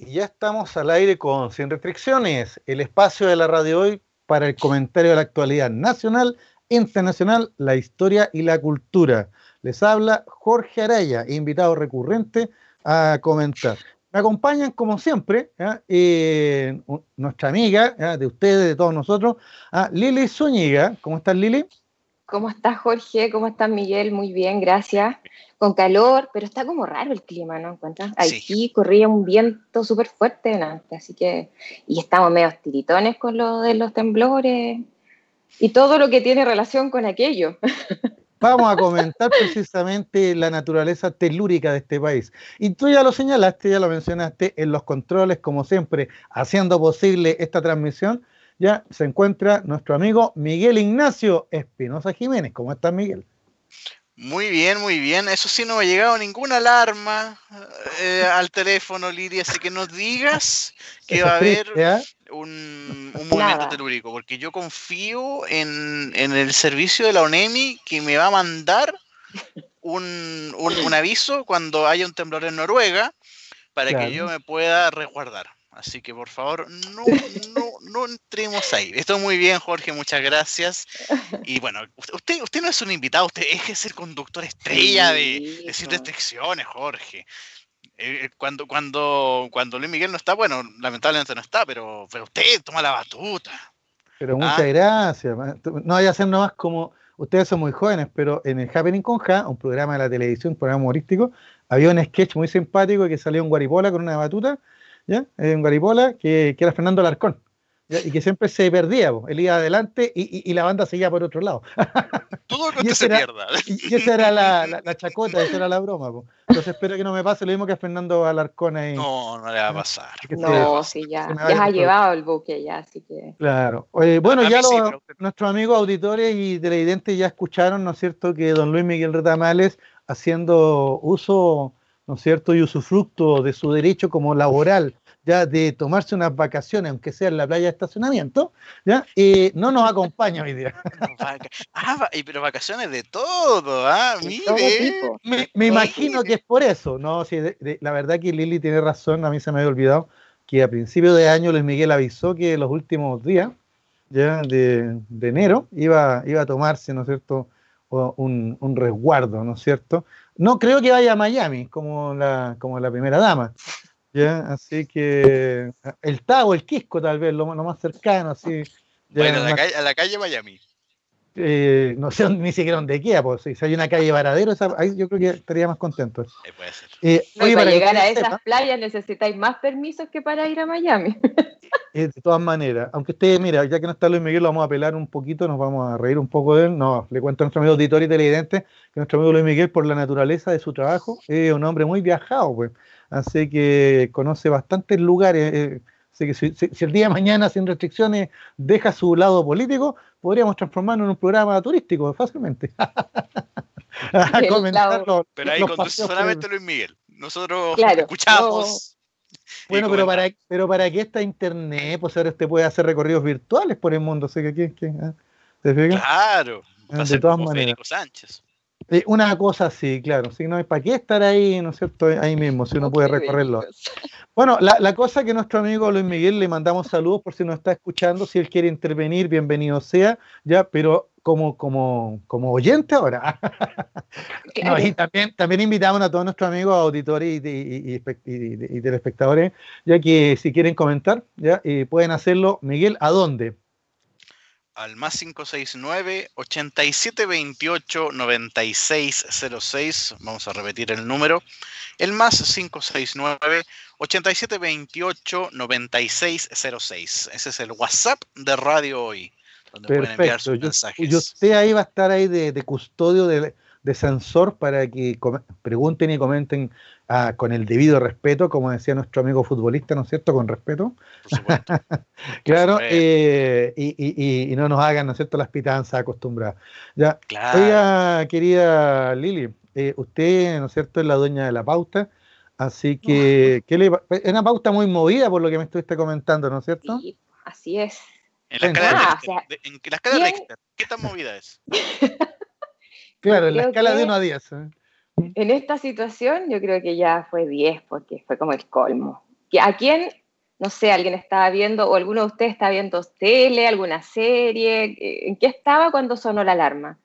Y ya estamos al aire con Sin Restricciones, el espacio de la radio hoy para el comentario de la actualidad nacional, internacional, la historia y la cultura. Les habla Jorge Araya, invitado recurrente a comentar. Me acompañan, como siempre, eh, nuestra amiga de ustedes, de todos nosotros, Lili Zúñiga. ¿Cómo estás, Lili? ¿Cómo estás, Jorge? ¿Cómo estás, Miguel? Muy bien, gracias con calor, pero está como raro el clima, ¿no? ¿Encuentras? Aquí corría un viento súper fuerte antes, así que, y estamos medio tiritones con lo de los temblores y todo lo que tiene relación con aquello. Vamos a comentar precisamente la naturaleza telúrica de este país. Y tú ya lo señalaste, ya lo mencionaste en los controles, como siempre, haciendo posible esta transmisión. Ya se encuentra nuestro amigo Miguel Ignacio Espinosa Jiménez. ¿Cómo estás, Miguel? Muy bien, muy bien. Eso sí, no me ha llegado ninguna alarma eh, al teléfono, Lidia, así que no digas que va a haber un, movimiento telúrico, porque yo confío en, el servicio de la ONEMI que me va a mandar un, aviso cuando haya un temblor en Noruega para que yo me pueda resguardar. Así que por favor, no, no, no entremos ahí. Esto muy bien, Jorge, muchas gracias. Y bueno, usted, usted no es un invitado, usted es el conductor estrella de, de Sin Restricciones, Jorge. Eh, eh, cuando, cuando, cuando Luis Miguel no está, bueno, lamentablemente no está, pero, pero usted toma la batuta. Pero muchas ¿Ah? gracias. No vaya a ser nomás como, ustedes son muy jóvenes, pero en el Happening con Ja, un programa de la televisión, un programa humorístico, había un sketch muy simpático que salió en Guaripola con una batuta ¿ya? en Garipola, que, que, era Fernando Alarcón, y que siempre se perdía, él iba adelante y, y, la banda seguía por otro lado. Todo lo que se pierda. Y, esa era la, la, chacota, esa era la broma. Entonces espero que no me pase lo mismo que a Fernando Alarcón ahí. No, no le va a pasar. No, sí, ya, ya ha llevado el buque ya, así que... Claro. bueno, ya nuestros amigos auditores y televidentes ya escucharon, ¿no es cierto?, que don Luis Miguel Retamales, haciendo uso ¿no es cierto? Y usufructo de su derecho como laboral, ya de tomarse unas vacaciones, aunque sea en la playa de estacionamiento, ¿ya? Y no nos acompaña hoy día. ah, pero vacaciones de todo, ¿ah? Mire. Me, imagino que es por eso, ¿no? Sí, la verdad que Lili tiene razón, a mí se me había olvidado que a principio de año Luis Miguel avisó que los últimos días, ya de, enero, iba, iba a tomarse, ¿no es cierto?, un, un resguardo, ¿no es cierto? No creo que vaya a Miami como la, como la primera dama. ¿Ya? Así que el Tago, el Quisco tal vez, lo, más cercano. Así, bueno, a, la calle, a la calle Miami. Eh, no sé ni siquiera dónde queda, pues si hay una calle Varadero, ahí yo creo que estaría más contento. Eh, puede ser. Eh, para, llegar a esas playas necesitáis más permisos que para ir a Miami. de todas maneras, aunque ustedes, mira, ya que no está Luis Miguel, lo vamos a apelar un poquito, nos vamos a reír un poco de él. No, le cuento a nuestro amigo auditor y televidente que nuestro amigo Luis Miguel, por la naturaleza de su trabajo, es un hombre muy viajado, pues. Así que conoce bastantes lugares. Eh, así que si, el día de mañana, sin restricciones, deja su lado político, podríamos transformarlo en un programa turístico fácilmente. Pero ahí conduce solamente Luis Miguel. Nosotros escuchamos. Bueno, pero para, pero para qué está internet, pues ahora usted puede hacer recorridos virtuales por el mundo, sé que aquí, ah, Claro, ah, de todas maneras. Sánchez. Una cosa así, claro, si no, ¿para qué estar ahí, no es cierto? Ahí mismo, si uno puede recorrerlo. Bueno, la, la, cosa que nuestro amigo Luis Miguel le mandamos saludos por si nos está escuchando, si él quiere intervenir, bienvenido sea, ya, pero como, como, como oyente ahora. y también, también invitamos a todos nuestros amigos auditores y, y, telespectadores, ya que si quieren comentar, ya pueden hacerlo. Miguel, ¿a dónde? Al más 569 8728 9606. Vamos a repetir el número. El más 569 8728 9606. Ese es el WhatsApp de Radio Hoy. Perfecto. yo, usted ahí va a estar ahí de, custodio, de, de, sensor para que pregunten y comenten ah, con el debido respeto, como decía nuestro amigo futbolista, ¿no es cierto? Con respeto. claro, eh, y, y, no nos hagan, ¿no es cierto?, las pitanzas acostumbradas. Ya. Oiga, querida Lili, eh, usted, ¿no es cierto?, es la dueña de la pauta. Así que, ¿qué le, es una pauta muy movida por lo que me estuviste comentando, ¿no es cierto? Sí, así es. En la escala, de, en la escala ¿qué tan movida es? claro, en la escala de 1 a 10. ¿eh? En esta situación yo creo que ya fue 10 porque fue como el colmo. ¿A quién, no sé, alguien estaba viendo o alguno de ustedes está viendo tele, alguna serie? ¿En qué estaba cuando sonó la alarma?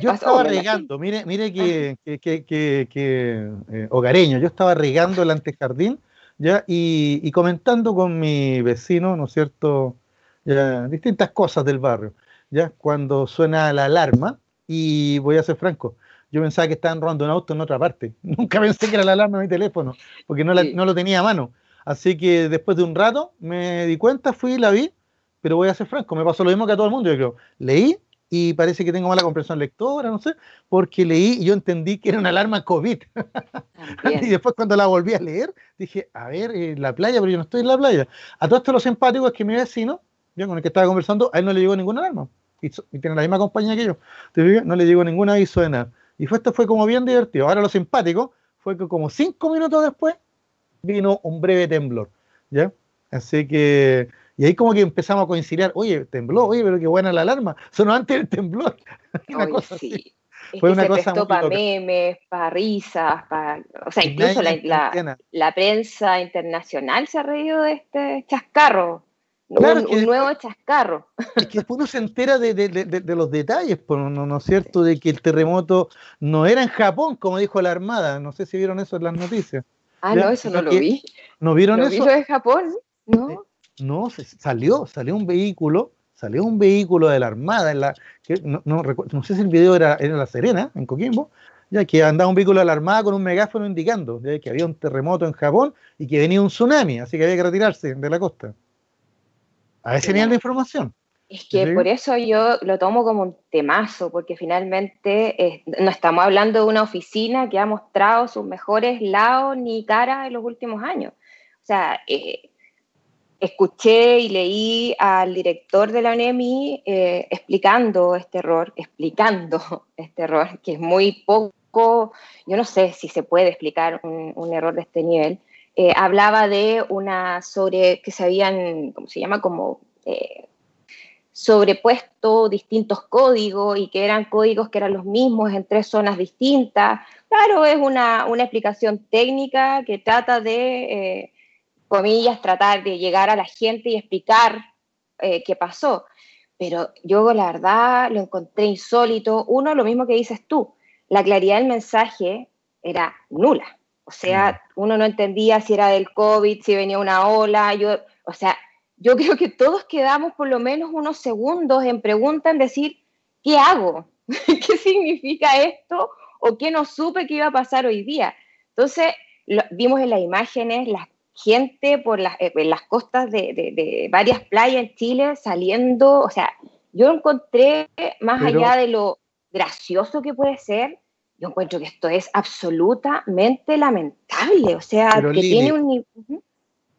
yo estaba regando, mire, mire que, eh, hogareño, yo estaba regando el antejardín ¿ya? Y, comentando con mi vecino, ¿no es cierto? Ya, distintas cosas del barrio, ¿ya? Cuando suena la alarma, y voy a ser franco, yo pensaba que estaban robando un auto en otra parte. Nunca pensé que era la alarma de mi teléfono, porque no, no lo tenía a mano. Así que después de un rato me di cuenta, fui y la vi, pero voy a ser franco, me pasó lo mismo que a todo el mundo, yo creo. Leí y parece que tengo mala comprensión lectora, no sé, porque leí y yo entendí que era una alarma COVID. y después cuando la volví a leer, dije, a ver, en la playa, pero yo no estoy en la playa. A todo esto lo simpático es que mi vecino, yo con el que estaba conversando, a él no le llegó ninguna alarma. Y, tiene la misma compañía que yo. No le llegó ningún aviso de nada. Y fue, esto fue como bien divertido. Ahora lo simpático fue que como cinco minutos después vino un breve temblor. ¿Ya? Así que y ahí como que empezamos a coincidir, oye, tembló, oye, pero qué buena la alarma. Sonó antes del temblor. una cosa sí. Fue una se cosa para memes, para risas, para... O sea, incluso la, la, prensa internacional se ha reído de este chascarro. Un, nuevo chascarro. Es que después uno se entera de, de, de, los detalles, ¿no, ¿no es cierto? De que el terremoto no era en Japón, como dijo la Armada. No sé si vieron eso en las noticias. Ah, no, eso no lo vi. ¿No vieron eso? Vi de Japón, ¿no? No, salió, salió un vehículo, salió un vehículo de la Armada, en la, que no, no, no sé si el video era, en La Serena, en Coquimbo, ya que andaba un vehículo de la Armada con un megáfono indicando que había un terremoto en Japón y que venía un tsunami, así que había que retirarse de la costa. A ver si tenían la información. Es que por eso yo lo tomo como un temazo, porque finalmente no estamos hablando de una oficina que ha mostrado sus mejores lados ni caras en los últimos años. O sea, eh, escuché y leí al director de la ONEMI eh, explicando este error, explicando este error, que es muy poco, yo no sé si se puede explicar un, error de este nivel. Eh, hablaba de una sobre, que se habían, ¿cómo se llama? Como eh, sobrepuesto distintos códigos y que eran códigos que eran los mismos en tres zonas distintas. Claro, es una, una explicación técnica que trata de comillas, tratar de llegar a la gente y explicar eh, qué pasó. Pero yo la verdad lo encontré insólito. Uno, lo mismo que dices tú, la claridad del mensaje era nula. O sea, mm. uno no entendía si era del COVID, si venía una ola. Yo, o sea, yo creo que todos quedamos por lo menos unos segundos en pregunta en decir, ¿qué hago? ¿Qué significa esto? ¿O qué no supe que iba a pasar hoy día? Entonces, vimos en las imágenes las gente por las, eh, las costas de, varias playas en Chile saliendo, o sea, yo encontré, más allá de lo gracioso que puede ser, yo encuentro que esto es absolutamente lamentable, o sea, que tiene un...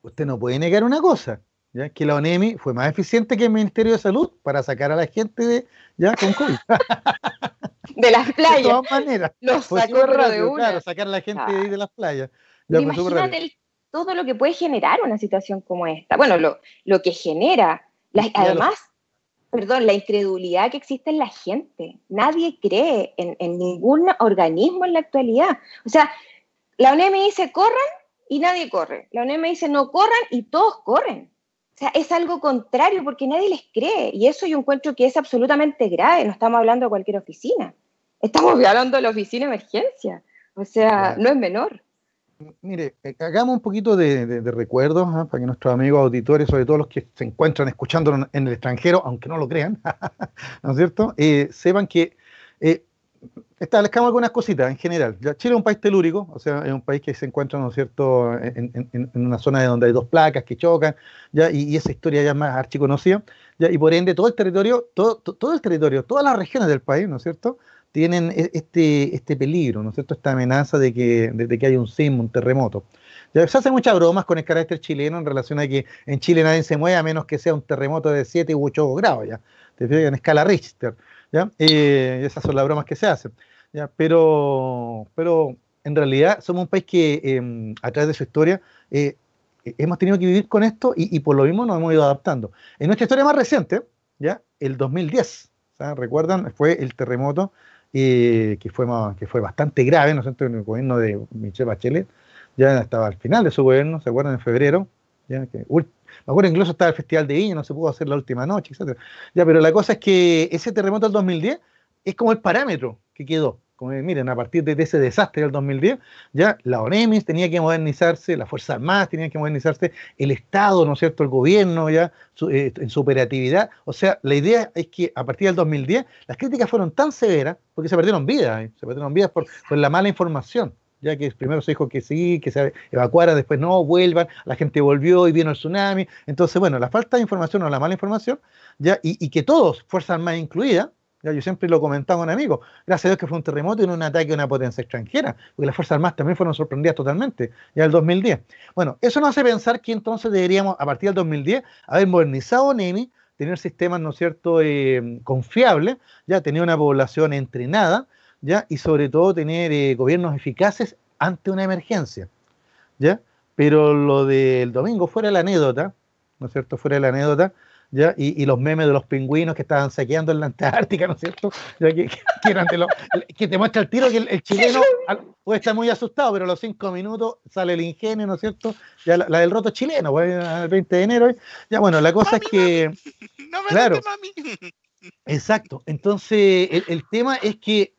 Usted no puede negar una cosa, ¿ya? que la ONEMI fue más eficiente que el Ministerio de Salud para sacar a la gente de, ya con COVID. de las playas. De todas maneras. Los sacó de una. Claro, sacar a la gente de, de las playas. imagínate el todo lo que puede generar una situación como esta. Bueno, lo, lo que genera, además, perdón, la incredulidad que existe en la gente. Nadie cree en, ningún organismo en la actualidad. O sea, la ONEM dice corran y nadie corre. La ONEM dice no corran y todos corren. O sea, es algo contrario porque nadie les cree. Y eso yo encuentro que es absolutamente grave. No estamos hablando de cualquier oficina. Estamos hablando de la oficina de emergencia. O sea, no es menor. Mire, eh, hagamos un poquito de, recuerdos ¿ah? para que nuestros amigos auditores, sobre todo los que se encuentran escuchándonos en el extranjero, aunque no lo crean, ¿no es cierto? Eh, sepan que eh, establezcamos algunas cositas en general. Chile es un país telúrico, o sea, es un país que se encuentra, ¿no es cierto?, en, una zona de donde hay dos placas que chocan, ya, y, esa historia ya es más archiconocida, ya, y por ende todo el territorio, todo, todo el territorio, todas las regiones del país, ¿no es cierto?, tienen e, este, este peligro, ¿no es cierto? Esta amenaza de que, de, que haya un sismo, un terremoto. Se hacen muchas bromas con el carácter chileno en relación a que en Chile nadie se mueve a menos que sea un terremoto de 7 u 8 grados, ¿ya? En escala Richter, ¿ya? Eh, esas son las bromas que se hacen, ¿ya? Pero, pero en realidad somos un país que em, a través de su historia eh, hemos tenido que vivir con esto y, por lo mismo nos hemos ido adaptando. En nuestra historia más reciente, ¿ya? El 2010, ¿recuerdan? Fue el terremoto que, fue que fue bastante grave, ¿no es en el gobierno de Michelle Bachelet, ya estaba al final de su gobierno, ¿se acuerdan? En febrero, ya que, me acuerdo incluso estaba el Festival de Viña, no se pudo hacer la última noche, etc. Ya, pero la cosa es que ese terremoto del 2010 es como el parámetro que quedó. Como, miren, a partir de ese desastre del 2010, ya la ONEMIS tenía que modernizarse, las Fuerzas Armadas tenían que modernizarse, el Estado, ¿no es cierto?, el gobierno ya eh, en su operatividad. O sea, la idea es que a partir del 2010 las críticas fueron tan severas porque se perdieron vidas, ¿eh? se perdieron vidas por, la mala información ya que primero se dijo que sí, que se evacuara, después no, vuelvan, la gente volvió y vino el tsunami. Entonces, bueno, la falta de información o la mala información, ya, y, y que todos, Fuerzas Armadas incluidas, yo siempre lo comentaba con amigos, gracias a Dios que fue un terremoto y no un ataque a una potencia extranjera, porque las Fuerzas Armadas también fueron sorprendidas totalmente, ya el 2010. Bueno, eso nos hace pensar que entonces deberíamos, a partir del 2010, haber modernizado NEMI, tener sistemas, ¿no es cierto?, eh, confiables, ya tener una población entrenada, ¿ya? Y sobre todo tener eh, gobiernos eficaces ante una emergencia, ¿ya? Pero lo del domingo, fuera la anécdota, ¿no es cierto? Fuera la anécdota, ¿ya? Y, los memes de los pingüinos que estaban saqueando en la Antártica, ¿no es cierto? ¿Ya? Que, que, te muestra el tiro que el, chileno puede estar muy asustado, pero a los cinco minutos sale el ingenio, ¿no es cierto? Ya la, del roto chileno, pues, el 20 de enero. Ya bueno, la cosa es que... No me claro, mami. Exacto. Entonces, el tema es que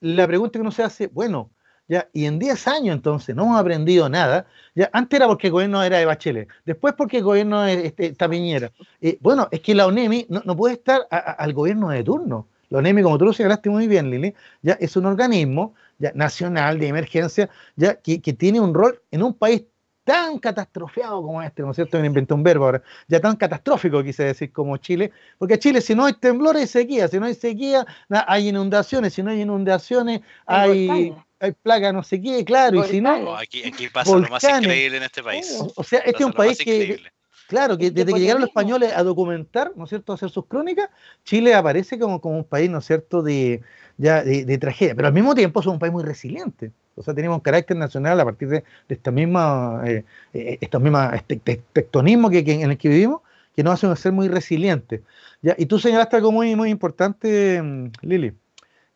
la pregunta que uno se hace, bueno, ya, y en 10 años entonces no hemos aprendido nada. Ya, antes era porque el gobierno era de Bachelet, después porque el gobierno es este, Tapiñera. Eh, bueno, es que la ONEMI no, puede estar al gobierno de turno. La ONEMI, como tú lo señalaste muy bien, Lili, ya es un organismo ya, nacional de emergencia ya, que, que tiene un rol en un país tan catastrofiado como este, ¿no es cierto? Me inventé un verbo ahora, ya tan catastrófico quise decir como Chile, porque Chile si no hay temblores hay sequía, si no hay sequía hay inundaciones, si no hay inundaciones hay, hay plaga no sé qué, claro, y si no... aquí, aquí, pasa lo más increíble en este país. O, sea, este es un país que... Claro, que desde que llegaron los españoles a documentar, ¿no es cierto?, a hacer sus crónicas, Chile aparece como, como un país, ¿no es cierto?, de, ya, de, tragedia, pero al mismo tiempo es un país muy resiliente. O sea, tenemos un carácter nacional a partir de, esta misma, eh, eh estos mismos tectonismos que, en el que vivimos, que nos hacen ser muy resilientes. ¿ya? Y tú señalaste algo muy, muy importante, mm, Lili.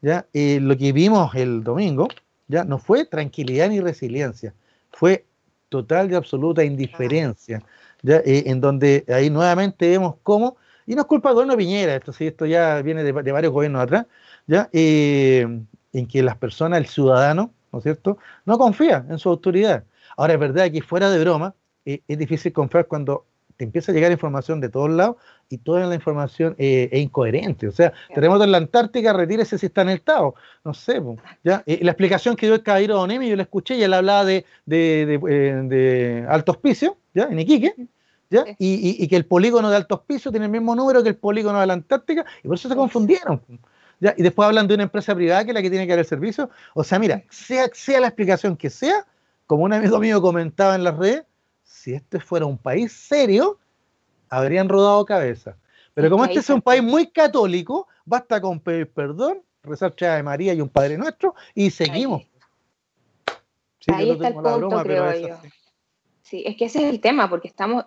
¿ya? Eh, lo que vimos el domingo ya no fue tranquilidad ni resiliencia, fue total y absoluta indiferencia. En donde ahí nuevamente vemos cómo, y no es culpa del gobierno Piñera, esto sí, esto ya viene de, varios gobiernos atrás, ¿ya? en que las personas, el ciudadano, ¿no es cierto?, no confía en su autoridad. Ahora, es verdad que fuera de broma, eh, es difícil confiar cuando te empieza a llegar información de todos lados y toda la información eh, es incoherente. O sea, terremoto en la Antártica, retírese si está en el estado. No sé, ¿ya? Eh, la explicación que dio el caballero Donemi, yo la escuché y él hablaba de, de, de, alto hospicio, ¿ya? En Iquique. ¿Ya? Y, y, que el polígono de alto hospicio tiene el mismo número que el polígono de la Antártica, y por eso se confundieron. Y después hablan de una empresa privada que es la que tiene que dar el servicio. O sea, mira, sea, sea la explicación que sea, como un amigo mío comentaba en las redes, si este fuera un país serio, habrían rodado cabeza. Pero como este es un país muy católico, basta con pedir perdón, rezar Chá de María y un Padre Nuestro y seguimos. Ahí, está el punto, creo yo. Sí, es que ese es el tema, porque estamos,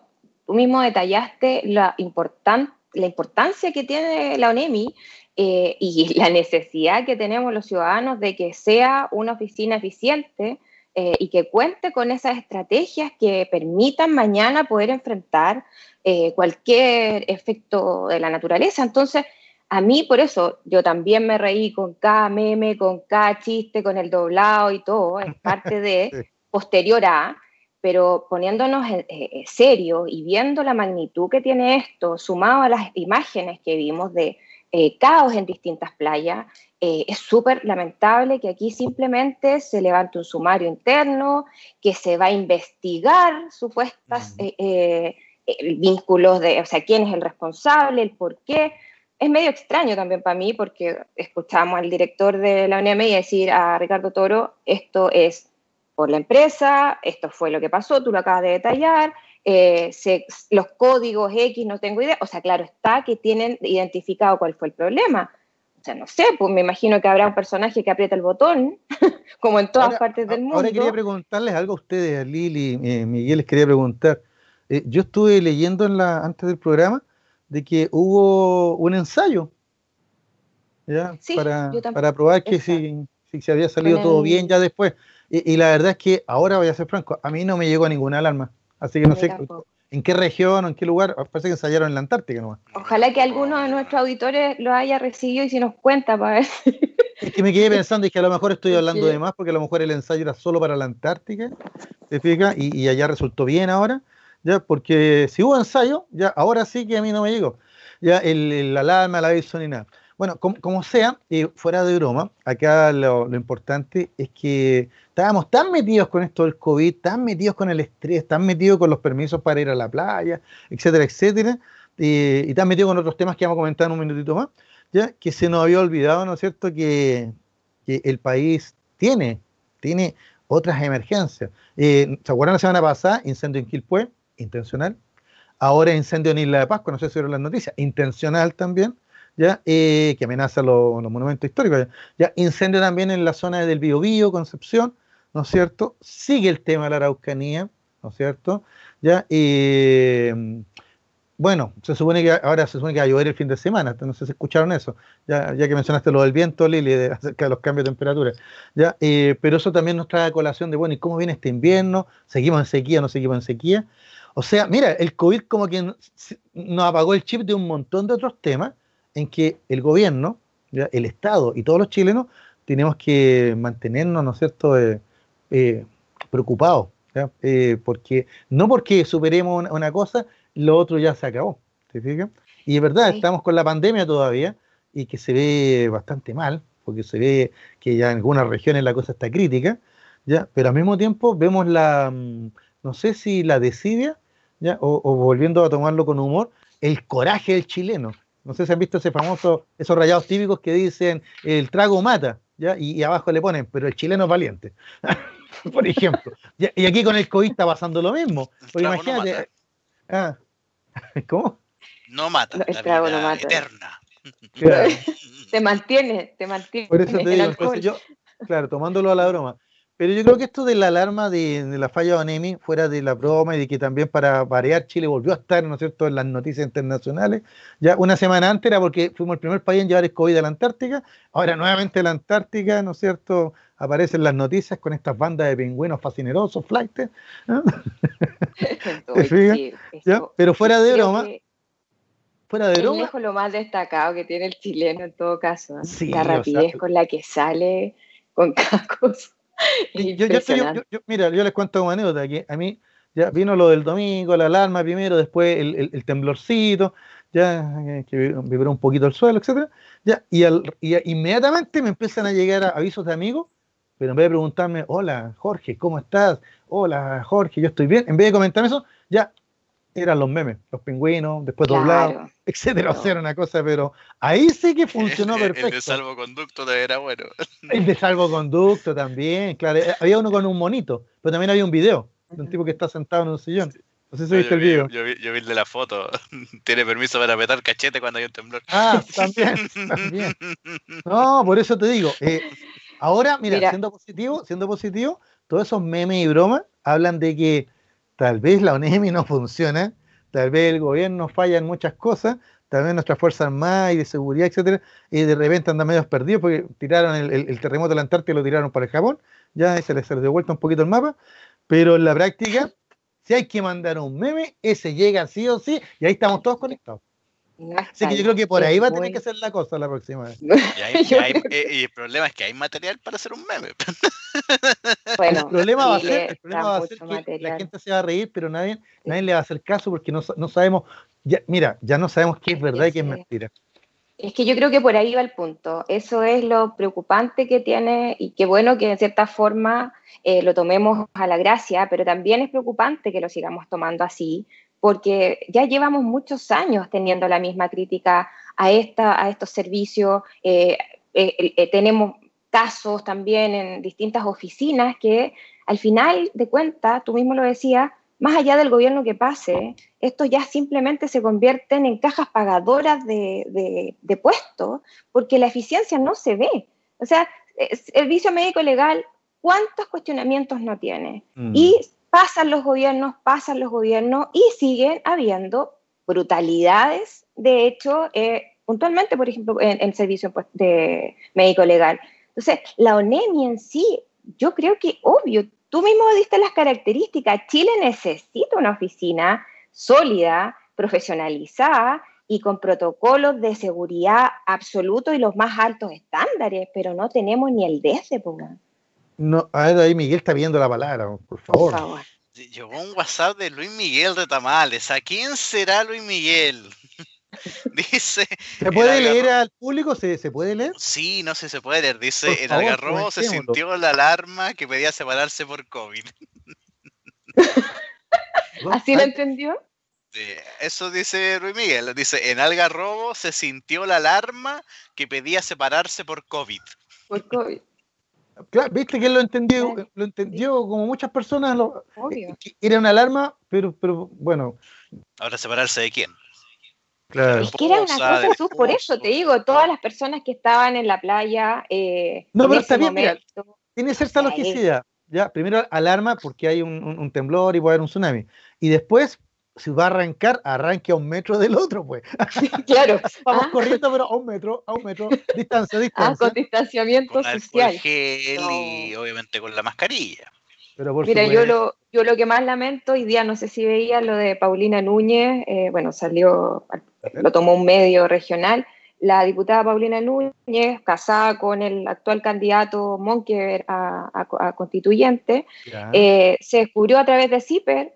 tú mismo detallaste la, la importancia que tiene la ONEMI eh, y la necesidad que tenemos los ciudadanos de que sea una oficina eficiente eh, y que cuente con esas estrategias que permitan mañana poder enfrentar eh, cualquier efecto de la naturaleza. Entonces, a mí por eso yo también me reí con cada meme, con cada chiste, con el doblado y todo, es parte de posterior a, pero poniéndonos en serio y viendo la magnitud que tiene esto, sumado a las imágenes que vimos de eh, caos en distintas playas. Eh, es súper lamentable que aquí simplemente se levante un sumario interno, que se va a investigar supuestas eh, vínculos de, o sea, quién es el responsable, el por qué. Es medio extraño también para mí porque escuchamos al director de la y decir a Ricardo Toro, esto es por la empresa, esto fue lo que pasó, tú lo acabas de detallar, eh, los códigos X, no tengo idea. O sea, claro está que tienen identificado cuál fue el problema. O sea, no sé, pues me imagino que habrá un personaje que aprieta el botón, como en todas partes del mundo. Ahora quería preguntarles algo a ustedes, a Lili, eh, Miguel, les quería preguntar. Eh, yo estuve leyendo en la, antes del programa de que hubo un ensayo ¿ya? para, para probar que si, si, se había salido todo bien ya después. Y, la verdad es que ahora voy a ser franco, a mí no me llegó ninguna alarma. Así que no sé en qué región o en qué lugar. Parece que ensayaron en la Antártica nomás. Ojalá que alguno de nuestros auditores lo haya recibido y si nos cuenta para ver. Es que me quedé pensando y que a lo mejor estoy hablando de más porque a lo mejor el ensayo era solo para la Antártica, ¿te fijas? Y, allá resultó bien ahora, ya, porque si hubo ensayo, ya ahora sí que a mí no me llegó. Ya el, la alarma, la aviso ni nada. Bueno, como, sea, eh, fuera de broma, acá lo, importante es que estábamos tan metidos con esto del COVID, tan metidos con el estrés, tan metidos con los permisos para ir a la playa, etcétera, etcétera, eh, y tan metidos con otros temas que vamos a comentar en un minutito más, ya que se nos había olvidado, ¿no es cierto?, que, el país tiene, tiene otras emergencias. Eh, ¿Se acuerdan la semana pasada? Incendio en Quilpué, intencional. Ahora incendio en Isla de Pascua, no sé si vieron las noticias, intencional también. ¿Ya? Eh, que amenaza los, monumentos históricos. ¿ya? Incendio también en la zona del Biobío, Concepción, ¿no es cierto? Sigue el tema de la Araucanía, ¿no es cierto? ¿Ya? Eh, bueno, se supone que ahora se supone que va a llover el fin de semana, no sé si escucharon eso, ya, ya que mencionaste lo del viento, Lili, acerca de los cambios de temperatura. ¿ya? Eh, pero eso también nos trae a colación de, bueno, ¿y cómo viene este invierno? ¿Seguimos en sequía, no seguimos en sequía? O sea, mira, el COVID como que nos apagó el chip de un montón de otros temas, en que el gobierno, el Estado y todos los chilenos tenemos que mantenernos, ¿no es cierto?, eh, eh, preocupados, eh, porque no porque superemos una, cosa, lo otro ya se acabó, ¿te fijas? Y es verdad, estamos con la pandemia todavía y que se ve bastante mal, porque se ve que ya en algunas regiones la cosa está crítica, ¿ya? pero al mismo tiempo vemos la, mm, no sé si la desidia, ¿ya? o volviendo a tomarlo con humor, el coraje del chileno, no sé si han visto ese famoso, esos rayados típicos que dicen el trago mata, ¿ya? Y, abajo le ponen, pero el chileno es valiente. Por ejemplo. Y, aquí con el COVID está pasando lo mismo. Porque imagínate. ah, ¿Cómo? No mata. el trago no mata. Eterna. te mantiene, te mantiene. Por eso te digo, yo, claro, tomándolo a la broma. Pero yo creo que esto de la alarma de, la falla de ONEMI, fuera de la broma y de que también para variar Chile volvió a estar, ¿no es cierto?, en las noticias internacionales. Ya una semana antes era porque fuimos el primer país en llevar el COVID a la Antártica. Ahora nuevamente la Antártica, ¿no es cierto?, aparecen las noticias con estas bandas de pingüinos fascinerosos, flightes. Pero fuera de broma. Fuera de broma. Es lo más destacado que tiene el chileno en todo caso. la rapidez con la que sale con cada cosa yo, mira, yo les cuento una anécdota, que a mí ya vino lo del domingo, la alarma primero, después el, temblorcito, ya eh, que vibró un poquito el suelo, etcétera, ya, y, inmediatamente me empiezan a llegar avisos de amigos, pero en vez de preguntarme, hola Jorge, ¿cómo estás? Hola Jorge, yo estoy bien, en vez de comentarme eso, ya eran los memes, los pingüinos, después doblados, etcétera. O sea, era una cosa, pero ahí sí que funcionó perfecto. El de salvoconducto también era bueno. El de salvoconducto también, claro. Eh, había uno con un monito, pero también había un video de un tipo que está sentado en un sillón. No sé si viste el video. Yo vi, yo vi el de la foto. Tiene permiso para meter cachete cuando hay un temblor. Ah, también, también. No, por eso te digo. Eh, ahora, mira, siendo positivo, siendo positivo, todos esos memes y bromas hablan de que tal vez la ONEMI no funciona, tal vez el gobierno falla en muchas cosas, tal vez nuestras fuerzas armadas y de seguridad, etcétera, y de repente andan medio perdidos porque tiraron el, terremoto de la Antártida y lo tiraron para el Japón, ya se les, se un poquito el mapa, pero en la práctica, si hay que mandar un meme, ese llega sí o sí, y ahí estamos todos conectados. Así que yo creo que por ahí va a tener que ser la cosa la próxima vez. Eh, y, el problema es que hay material para hacer un meme. Bueno, el problema va a ser, el problema va a ser que la gente se va a reír, pero nadie, nadie le va a hacer caso porque no, no sabemos, ya, mira, ya no sabemos qué es verdad y qué es mentira. Es que yo creo que por ahí va el punto. Eso es lo preocupante que tiene y qué bueno que en cierta forma eh, lo tomemos a la gracia, pero también es preocupante que lo sigamos tomando así, porque ya llevamos muchos años teniendo la misma crítica a, esta, a estos servicios. Eh, eh, eh, tenemos casos también en distintas oficinas que al final de cuentas, tú mismo lo decías, más allá del gobierno que pase, esto ya simplemente se convierten en cajas pagadoras de, de, puestos porque la eficiencia no se ve. O sea, servicio médico legal, ¿cuántos cuestionamientos no tiene? Mm. Y pasan los gobiernos, pasan los gobiernos y siguen habiendo brutalidades. De hecho, eh, puntualmente, por ejemplo, en el servicio de médico legal. Entonces, la ONEMI en sí yo creo que obvio, tú mismo diste las características. Chile necesita una oficina sólida, profesionalizada y con protocolos de seguridad absoluto y los más altos estándares, pero no tenemos ni el de ese, No, a ver, ahí Miguel está viendo la palabra, por favor. Por favor. Llegó un WhatsApp de Luis Miguel de Tamales. ¿A quién será Luis Miguel? Dice. ¿Se puede leer al público? ¿Se, puede leer? Sí, no sé, se puede leer. Dice: el algarrobo se sintió la alarma que pedía separarse por COVID. ¿Así lo entendió? eso dice Luis Miguel. Dice: en algarrobo se sintió la alarma que pedía separarse por COVID. Por COVID. Claro, viste que él lo entendió, lo entendió como muchas personas. Lo, era una alarma, pero, pero bueno. Ahora separarse de quién? Claro. Es que era una cosa, por eso te digo, todas las personas que estaban en la playa. Eh, no, pero está bien, tiene cierta logicidad. Ya, primero alarma porque hay un, temblor y puede haber un tsunami. Y después, si va a arrancar, arranque a un metro del otro, pues. claro. Vamos ah. corriendo, pero a un metro, a un metro, distancia, distancia. Ah, con distanciamiento social. y obviamente con la mascarilla. Mira, yo lo, yo lo que más lamento, hoy día no sé si veía lo de Paulina Núñez, eh, bueno, salió, lo tomó un medio regional, la diputada Paulina Núñez, casada con el actual candidato Monkever a, constituyente, eh, se descubrió a través de CIPER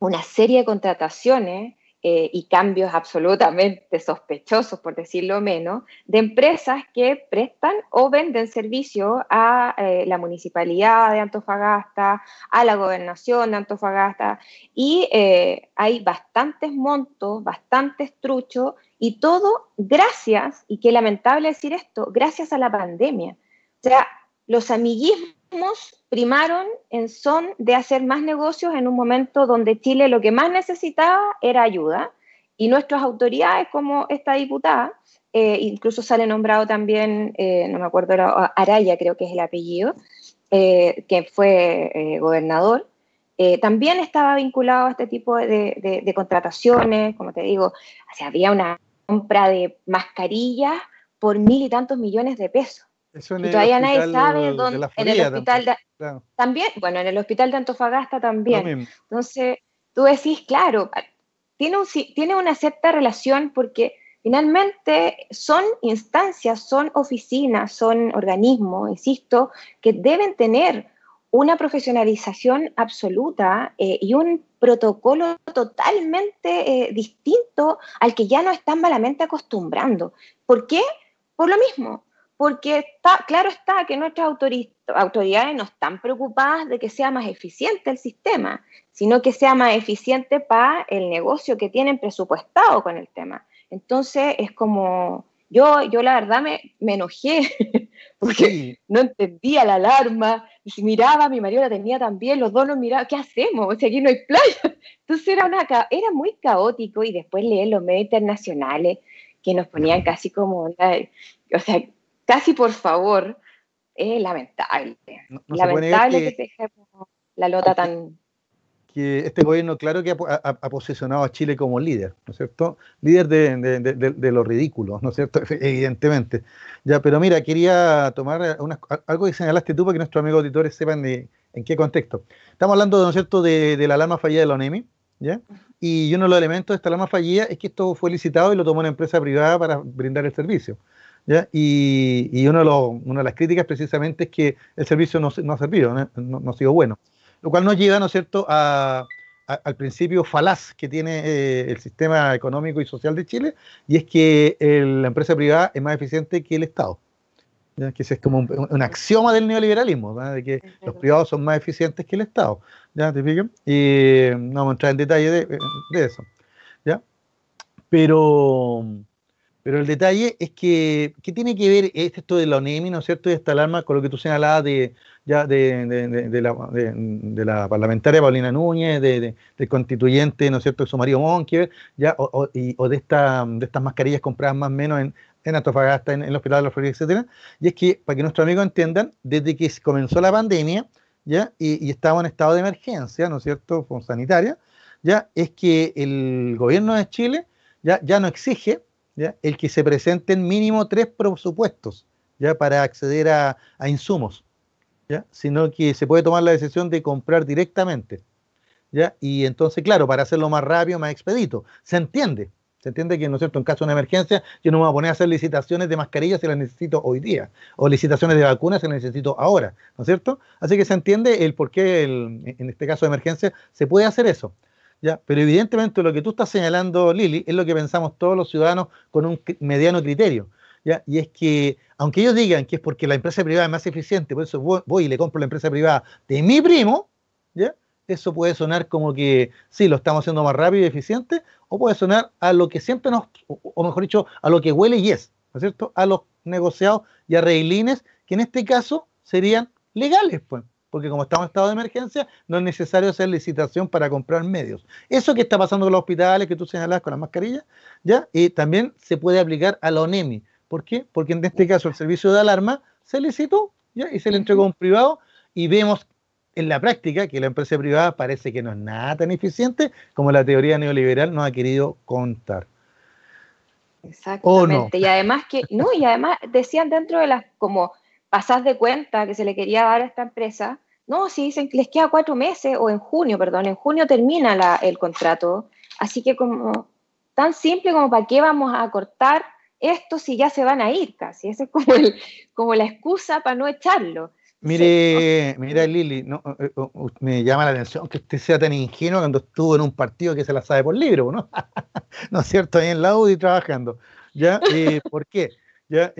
una serie de contrataciones eh, y cambios absolutamente sospechosos, por decirlo menos, de empresas que prestan o venden servicio a eh, la municipalidad de Antofagasta, a la gobernación de Antofagasta, y eh, hay bastantes montos, bastantes truchos, y todo gracias, y qué lamentable decir esto, gracias a la pandemia. O sea, los amiguismos primaron en son de hacer más negocios en un momento donde Chile lo que más necesitaba era ayuda y nuestras autoridades como esta diputada, eh, incluso sale nombrado también, eh, no me acuerdo, Araya creo que es el apellido, eh, que fue gobernador, también estaba vinculado a este tipo de, contrataciones, como te digo, o había una compra de mascarillas por mil y tantos millones de pesos y todavía nadie sabe dónde. en el hospital de, también, bueno, en el hospital de Antofagasta también. Entonces, tú decís, claro, tiene, un, tiene una cierta relación porque finalmente son instancias, son oficinas, son organismos, insisto, que deben tener una profesionalización absoluta eh, y un protocolo totalmente eh, distinto al que ya no están malamente acostumbrando. ¿Por qué? Por lo mismo, porque está, claro está que nuestras autoridades no están preocupadas de que sea más eficiente el sistema, sino que sea más eficiente para el negocio que tienen presupuestado con el tema. Entonces es como, yo, yo la verdad me, me enojé porque no entendía la alarma, si miraba, mi marido la tenía también, los dos nos miraban, ¿qué hacemos? O sea, aquí no hay playa. Entonces era, una, era muy caótico y después leer los medios internacionales que nos ponían casi como, o sea, casi por favor, es lamentable. lamentable que, se deje la lota tan... Que este gobierno, claro que ha, posicionado a Chile como líder, ¿no es cierto? Líder de, de, de, lo ridículo, ¿no es cierto? Evidentemente. Ya, pero mira, quería tomar algo que señalaste tú para que nuestros amigos auditores sepan de, en qué contexto. Estamos hablando, ¿no es cierto?, de, la alarma fallida de la ONEMI, ¿ya? Y uno de los elementos de esta alarma fallida es que esto fue licitado y lo tomó una empresa privada para brindar el servicio. Y, y uno de una de las críticas precisamente es que el servicio no, no ha servido, ¿no? ha sido bueno. Lo cual nos lleva, ¿no es cierto?, a, al principio falaz que tiene eh, el sistema económico y social de Chile, y es que la empresa privada es más eficiente que el Estado. que ese es como un, axioma del neoliberalismo, de que los privados son más eficientes que el Estado. ¿ya? ¿Te Y no vamos a entrar en detalle de, de eso. ¿ya? Pero, pero el detalle es que, ¿qué tiene que ver esto de la ONEMI, ¿no es cierto?, y esta alarma con lo que tú señalabas de, ya de, de, la, parlamentaria Paulina Núñez, del constituyente, ¿no es cierto?, de su marido Monquiver, ya, o, de, esta, de estas mascarillas compradas más o menos en, en Antofagasta, en, el Hospital de la Florida, etcétera. Y es que, para que nuestros amigos entiendan, desde que comenzó la pandemia, ya, y, y estaba en estado de emergencia, ¿no es cierto?, sanitaria, ya, es que el gobierno de Chile ya, ya no exige el que se presenten mínimo tres presupuestos ¿ya? para acceder a, insumos. ¿ya? sino que se puede tomar la decisión de comprar directamente. ¿ya? Y entonces, claro, para hacerlo más rápido, más expedito. Se entiende, se entiende que, ¿no es cierto?, en caso de una emergencia, yo no me voy a poner a hacer licitaciones de mascarillas si las necesito hoy día, o licitaciones de vacunas si las necesito ahora, ¿no es cierto? Así que se entiende el por qué, en este caso de emergencia, se puede hacer eso. ¿Ya? Pero evidentemente lo que tú estás señalando, Lili, es lo que pensamos todos los ciudadanos con un mediano criterio. ¿ya? Y es que, aunque ellos digan que es porque la empresa privada es más eficiente, por eso voy, y le compro la empresa privada de mi primo, ¿ya? eso puede sonar como que sí, lo estamos haciendo más rápido y eficiente, o puede sonar a lo que siempre nos, o mejor dicho, a lo que huele y es, ¿no es cierto? A los negociados y arreglines, que en este caso serían legales, pues porque como estamos en estado de emergencia, no es necesario hacer licitación para comprar medios. Eso que está pasando con los hospitales, que tú señalabas con las mascarillas, ¿ya? Y también se puede aplicar a la ONEMI. ¿Por qué? Porque en este caso el servicio de alarma se licitó, ¿ya? Y se le entregó a un privado y vemos en la práctica que la empresa privada parece que no es nada tan eficiente como la teoría neoliberal nos ha querido contar. Exactamente. Y además que, no, y además decían dentro de las como pasás de cuenta que se le quería dar a esta empresa, no, si dicen que les queda cuatro meses, o en junio, perdón, en junio termina el contrato, así que como tan simple como para qué vamos a cortar esto si ya se van a ir casi, esa es como, como la excusa para no echarlo. Mire, mira Lili, no, eh, eh, me llama la atención que usted sea tan ingenuo cuando estuvo en un partido que se la sabe por libro, ¿no? ¿No es cierto? Ahí en la UDI trabajando. ¿Ya? Eh, ¿Por qué? ¿Ya?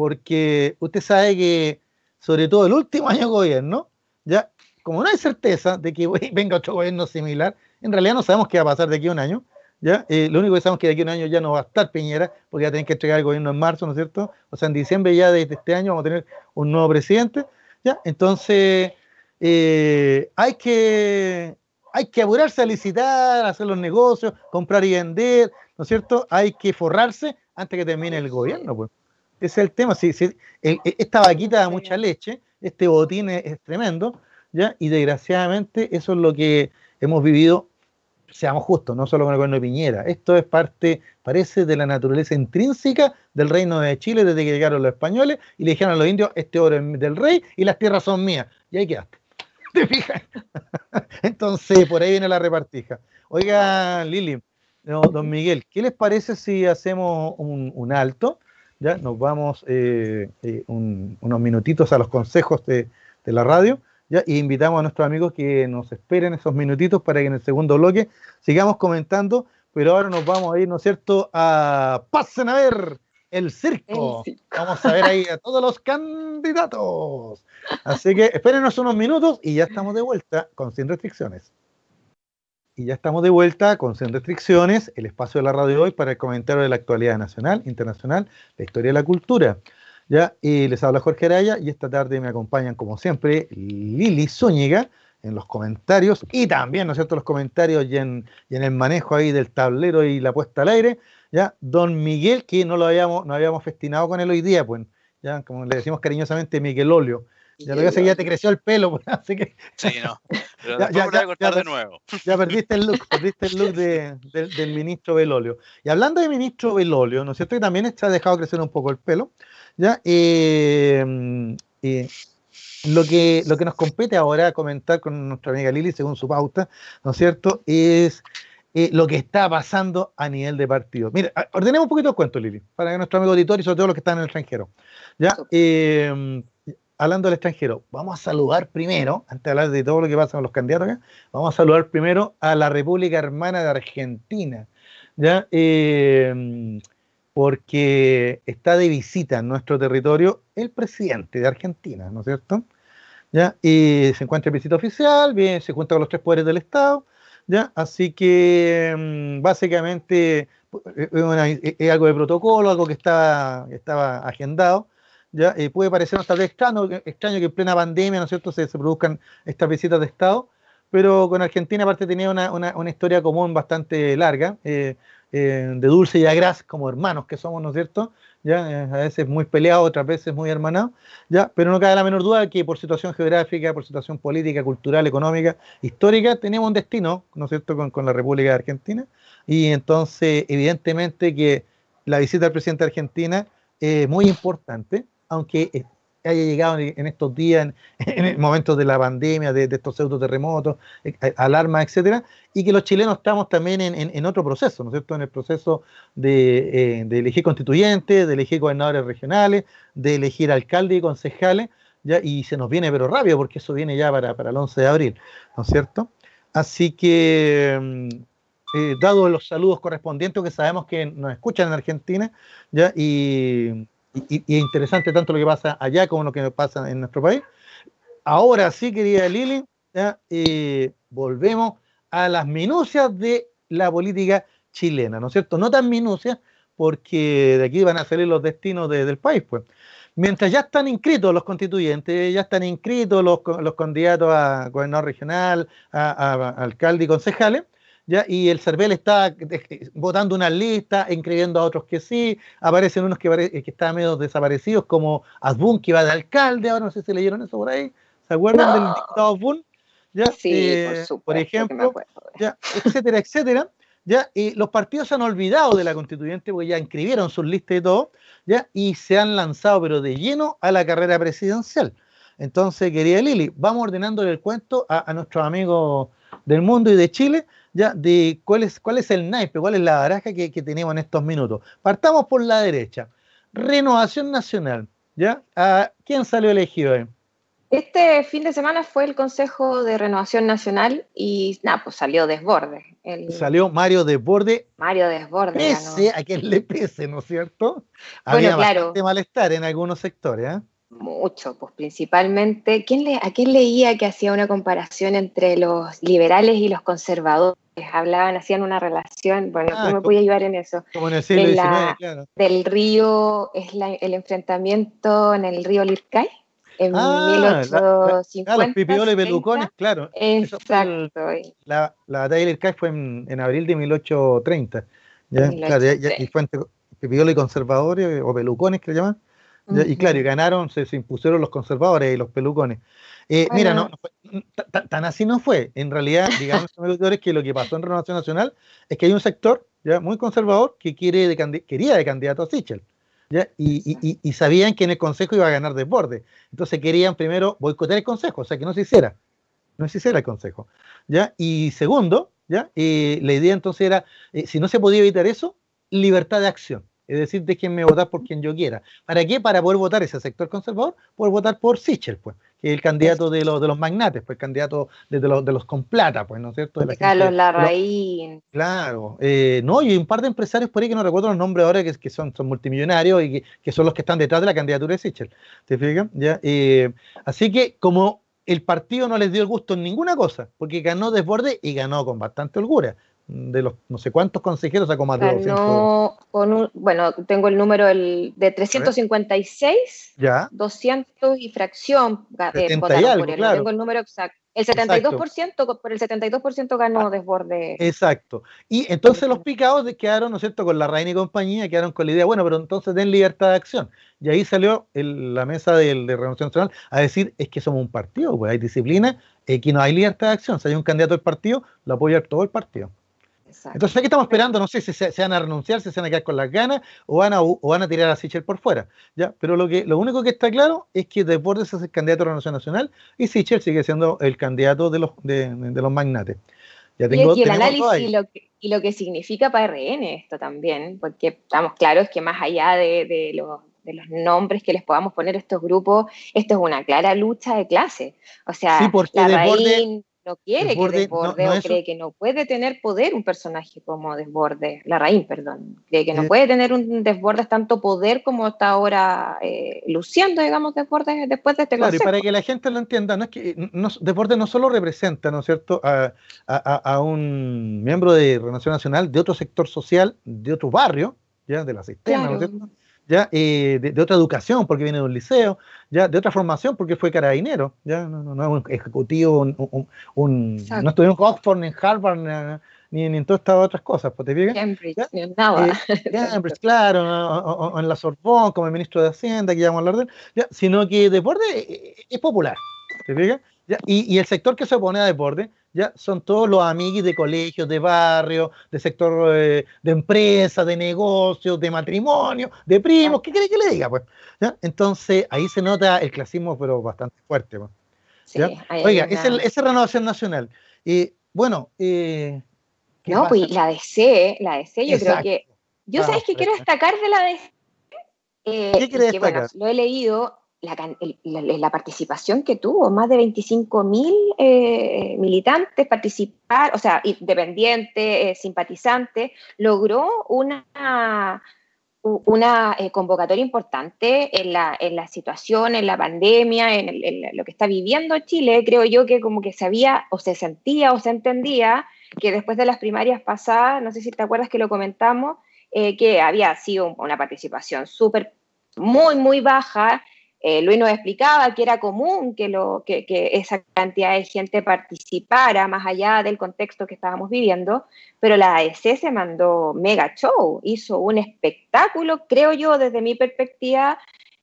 Porque usted sabe que, sobre todo el último año de gobierno, ya, como no hay certeza de que venga otro gobierno similar, en realidad no sabemos qué va a pasar de aquí a un año, ¿ya? Eh, lo único que sabemos es que de aquí a un año ya no va a estar Piñera, porque ya tienen que entregar el gobierno en marzo, ¿no es cierto? O sea, en diciembre ya de este año vamos a tener un nuevo presidente, ¿ya? Entonces, eh, hay que hay que apurarse a licitar, hacer los negocios, comprar y vender, ¿no es cierto? Hay que forrarse antes que termine el gobierno, pues. Ese es el tema. Sí, e, esta vaquita da mucha leche, este botín es, tremendo, ¿ya? Y desgraciadamente eso es lo que hemos vivido, seamos justos, no solo con el gobierno de Piñera. Esto es parte, parece, de la naturaleza intrínseca del reino de Chile desde que llegaron los españoles y le dijeron a los indios, este oro es del rey y las tierras son mías. Y ahí quedaste. ¿Te fijas? Entonces, por ahí viene la repartija. Oiga, Lili, don Miguel, ¿qué les parece si hacemos un alto? Ya nos vamos eh, eh, unos minutitos a los consejos de, la radio, ya, y invitamos a nuestros amigos que nos esperen esos minutitos para que en el segundo bloque sigamos comentando, pero ahora nos vamos a ir, ¿no es cierto?, a Pasen a ver el circo. Vamos a ver ahí a todos los candidatos. Así que espérenos unos minutos y ya estamos de vuelta con Sin Restricciones. Y ya estamos de vuelta con Sin Restricciones, el espacio de la radio hoy para el comentario de la actualidad nacional, internacional, la historia de la cultura. Ya, y les habla Jorge Araya y esta tarde me acompañan, como siempre, Lili Zúñiga en los comentarios y también, ¿no es cierto?, los comentarios y en, el manejo ahí del tablero y la puesta al aire, ya, don Miguel, que no lo habíamos, no habíamos festinado con él hoy día, pues, ya, como le decimos cariñosamente, Miguel Olio. Ya lo que pasa ya te creció el pelo, pues, así que. Sí, no. Pero ya, ya, ya, cortar de nuevo. Ya perdiste el look, perdiste el look de, del ministro Belolio. Y hablando de ministro Belolio, ¿no es cierto? Que también está dejado crecer un poco el pelo. ¿ya? Eh, eh, lo, que, lo que nos compete ahora comentar con nuestra amiga Lili, según su pauta, ¿no es cierto? Es eh, lo que está pasando a nivel de partido. Mira, ordenemos un poquito el cuento, Lili, para que nuestro amigo auditorio y sobre todo los que están en el extranjero. ¿ya? Hablando del extranjero, vamos a saludar primero, antes de hablar de todo lo que pasa con los candidatos acá, vamos a saludar primero a la República Hermana de Argentina, ¿ya? Eh, porque está de visita en nuestro territorio el presidente de Argentina, ¿no es cierto? ¿Ya? Y se encuentra en visita oficial, bien, se cuenta con los tres poderes del Estado, ¿ya? Así que mm, básicamente eh, es, algo de protocolo, algo que estaba, estaba agendado, ¿ya? Eh, puede parecer tal vez extraño, extraño que en plena pandemia, ¿no cierto?, se, produzcan estas visitas de Estado, pero con Argentina aparte tenía una, una, historia común bastante larga, eh, eh, de dulce y agraz, como hermanos que somos, ¿no es cierto?, ¿ya? a veces muy peleados, otras veces muy hermanados, ¿ya? pero no cabe la menor duda que por situación geográfica, por situación política, cultural, económica, histórica, tenemos un destino, ¿no es cierto?, con, con la República de Argentina, y entonces evidentemente que la visita del presidente de Argentina es muy importante, aunque haya llegado en, estos días, en, momentos de la pandemia, de, estos pseudo terremotos, eh, alarmas, etcétera, y que los chilenos estamos también en, otro proceso, ¿no es cierto? En el proceso de, elegir constituyentes, de elegir gobernadores regionales, de elegir alcaldes y concejales, ya, y se nos viene pero rápido, porque eso viene ya para, para el 11 de abril, ¿no es cierto? Así que mm, eh, dado los saludos correspondientes que sabemos que nos escuchan en Argentina, ¿ya? Y, es interesante tanto lo que pasa allá como lo que pasa en nuestro país. Ahora sí, querida Lili. Eh, volvemos a las minucias de la política chilena, ¿no es cierto? No tan minucias, porque de aquí van a salir los destinos del país, pues. Mientras ya están inscritos los constituyentes, ya están inscritos los, los candidatos a gobernador regional, a, a alcalde y concejales, y el CERVEL está votando una lista, inscribiendo a otros que sí, aparecen unos que, que están medio desaparecidos, como Asbun, que va de alcalde, ahora no sé si leyeron eso por ahí, ¿se acuerdan del diputado Asbun? ¿Ya? Sí, por, eh, supuesto, ejemplo, ¿ya? etcétera, etcétera. ¿ya? Y los partidos se han olvidado de la constituyente porque ya inscribieron sus listas y todo, ¿ya? y se han lanzado, pero de lleno, a la carrera presidencial. Entonces, querida Lili, vamos ordenándole el cuento a, a nuestros amigos del mundo y de Chile, ya de cuál es, cuál es el naipe, cuál es la baraja que, tenemos en estos minutos. Partamos por la derecha. Renovación Nacional, ¿ya? ¿A quién salió elegido ahí? Este fin de semana fue el Consejo de Renovación Nacional y nada, pues salió Desborde. Salió Mario Desborde. Mario Desborde. Pese a quien le pese, ¿no es cierto? Había bastante malestar en algunos sectores, ¿eh? Mucho, pues principalmente, ¿quién le, ¿a quién leía que hacía una comparación entre los liberales y los conservadores? Hablaban, hacían una relación, bueno, ah, me voy a ayudar en eso. Como en el siglo claro. Del río, es el enfrentamiento en el río Lircay, en ah, 1850. La, los pipioles belucones, claro. Exacto. la, la batalla de Lircay fue en, en, abril de 1830. ¿ya? claro, y fue entre pipioles y conservadores, o belucones que le llaman y claro, y ganaron, se, impusieron los conservadores y los pelucones. Eh, mira, no, tan así no fue. En realidad, digamos, que lo que pasó en Renovación Nacional es que hay un sector ya muy conservador que quiere de, quería de candidato a Sichel. ¿ya? Y, y, sabían que en el Consejo iba a ganar desborde. Entonces querían primero boicotear el Consejo, o sea, que no se hiciera. No se hiciera el Consejo. ¿ya? Y segundo, ¿ya? Eh, la idea entonces era, eh, si no se podía evitar eso, libertad de acción. Es decir, déjenme votar por quien yo quiera. ¿Para qué? Para poder votar ese sector conservador, poder votar por Sichel, pues, que es el candidato de los, de los magnates, pues el candidato de, los, de los con plata, pues, ¿no es cierto? De Carlos Larraín. Claro. Eh, no, y un par de empresarios por ahí que no recuerdo los nombres ahora, que, que son, son multimillonarios y que, son los que están detrás de la candidatura de Sichel. ¿Te fijas? ¿Ya? Eh, así que, como el partido no les dio el gusto en ninguna cosa, porque ganó desborde y ganó con bastante holgura de los no sé cuántos consejeros sacó más de con bueno, tengo el número el, de 356, ya. 200 y fracción. Eh, tengo el número exacto. El 72%, por el 72% ganó ah, Desborde. Exacto. Y entonces los picados quedaron, ¿no es cierto?, con la reina y compañía, quedaron con la idea, bueno, pero entonces den libertad de acción. Y ahí salió la mesa del, de Renovación Nacional a decir, es que somos un partido, pues hay disciplina, aquí no hay libertad de acción. Si hay un candidato del partido, lo apoya todo el partido. Entonces aquí estamos esperando, no sé si se, van a renunciar, si se van a quedar con las ganas o van a, o van a tirar a Sichel por fuera. ¿ya? Pero lo, que, lo único que está claro es que Deportes es el candidato a la Nación Nacional y Sichel sigue siendo el candidato de los, de, los magnates. Ya tengo, y, el análisis y lo, que, y lo, que, significa para RN esto también, porque estamos claros que más allá de, de los de los nombres que les podamos poner a estos grupos, esto es una clara lucha de clase. O sea, la Raín, no quiere que desborde o cree que no puede tener poder un personaje como desborde, la raíz, perdón, cree que no eh. puede tener un desborde tanto poder como está ahora eh, luciendo, digamos, desborde después de este Claro, y para que la gente lo entienda, no es que no, desborde no solo representa, ¿no es cierto?, a, a, un miembro de Renovación Nacional de otro sector social, de otro barrio, ya de la sistema, ¿no es cierto? Ya eh, de, otra educación porque viene de un liceo, ya de otra formación porque fue carabinero, ya no, no, no es un ejecutivo, un, no estudió en Oxford ni en Harvard ni, ni, en todas estas otras cosas, pues, ¿te Cambridge, ni nada. Eh, Cambridge, claro, o, en la Sorbonne como el ministro de Hacienda, que ya vamos a hablar de él, ya, sino que deporte eh, es popular, ¿te fijas? Y, el sector que se opone a deporte ya son todos los amigos de colegios, de barrio, de sector eh, de empresa, de negocios, de matrimonio, de primos, ¿qué quiere que le diga? pues Entonces ahí se nota el clasismo, pero bastante fuerte. Pues, Oiga, esa es renovación nacional. Y bueno, eh, no, pues la DC, la DC, yo creo que. Yo sabes que quiero destacar de la DC. Eh, ¿Qué quiere destacar? lo he leído, la, participación que tuvo, más de 25 mil eh, militantes participar, o sea, independientes, eh, simpatizantes, logró una, una eh, convocatoria importante en la, en la situación, en la pandemia, en, lo que está viviendo Chile. Creo yo que como que se había, o se sentía, o se entendía que después de las primarias pasadas, no sé si te acuerdas que lo comentamos, que había sido una participación súper, muy, muy baja eh, Luis nos explicaba que era común que, lo, que, esa cantidad de gente participara más allá del contexto que estábamos viviendo, pero la AEC se mandó mega show, hizo un espectáculo, creo yo, desde mi perspectiva,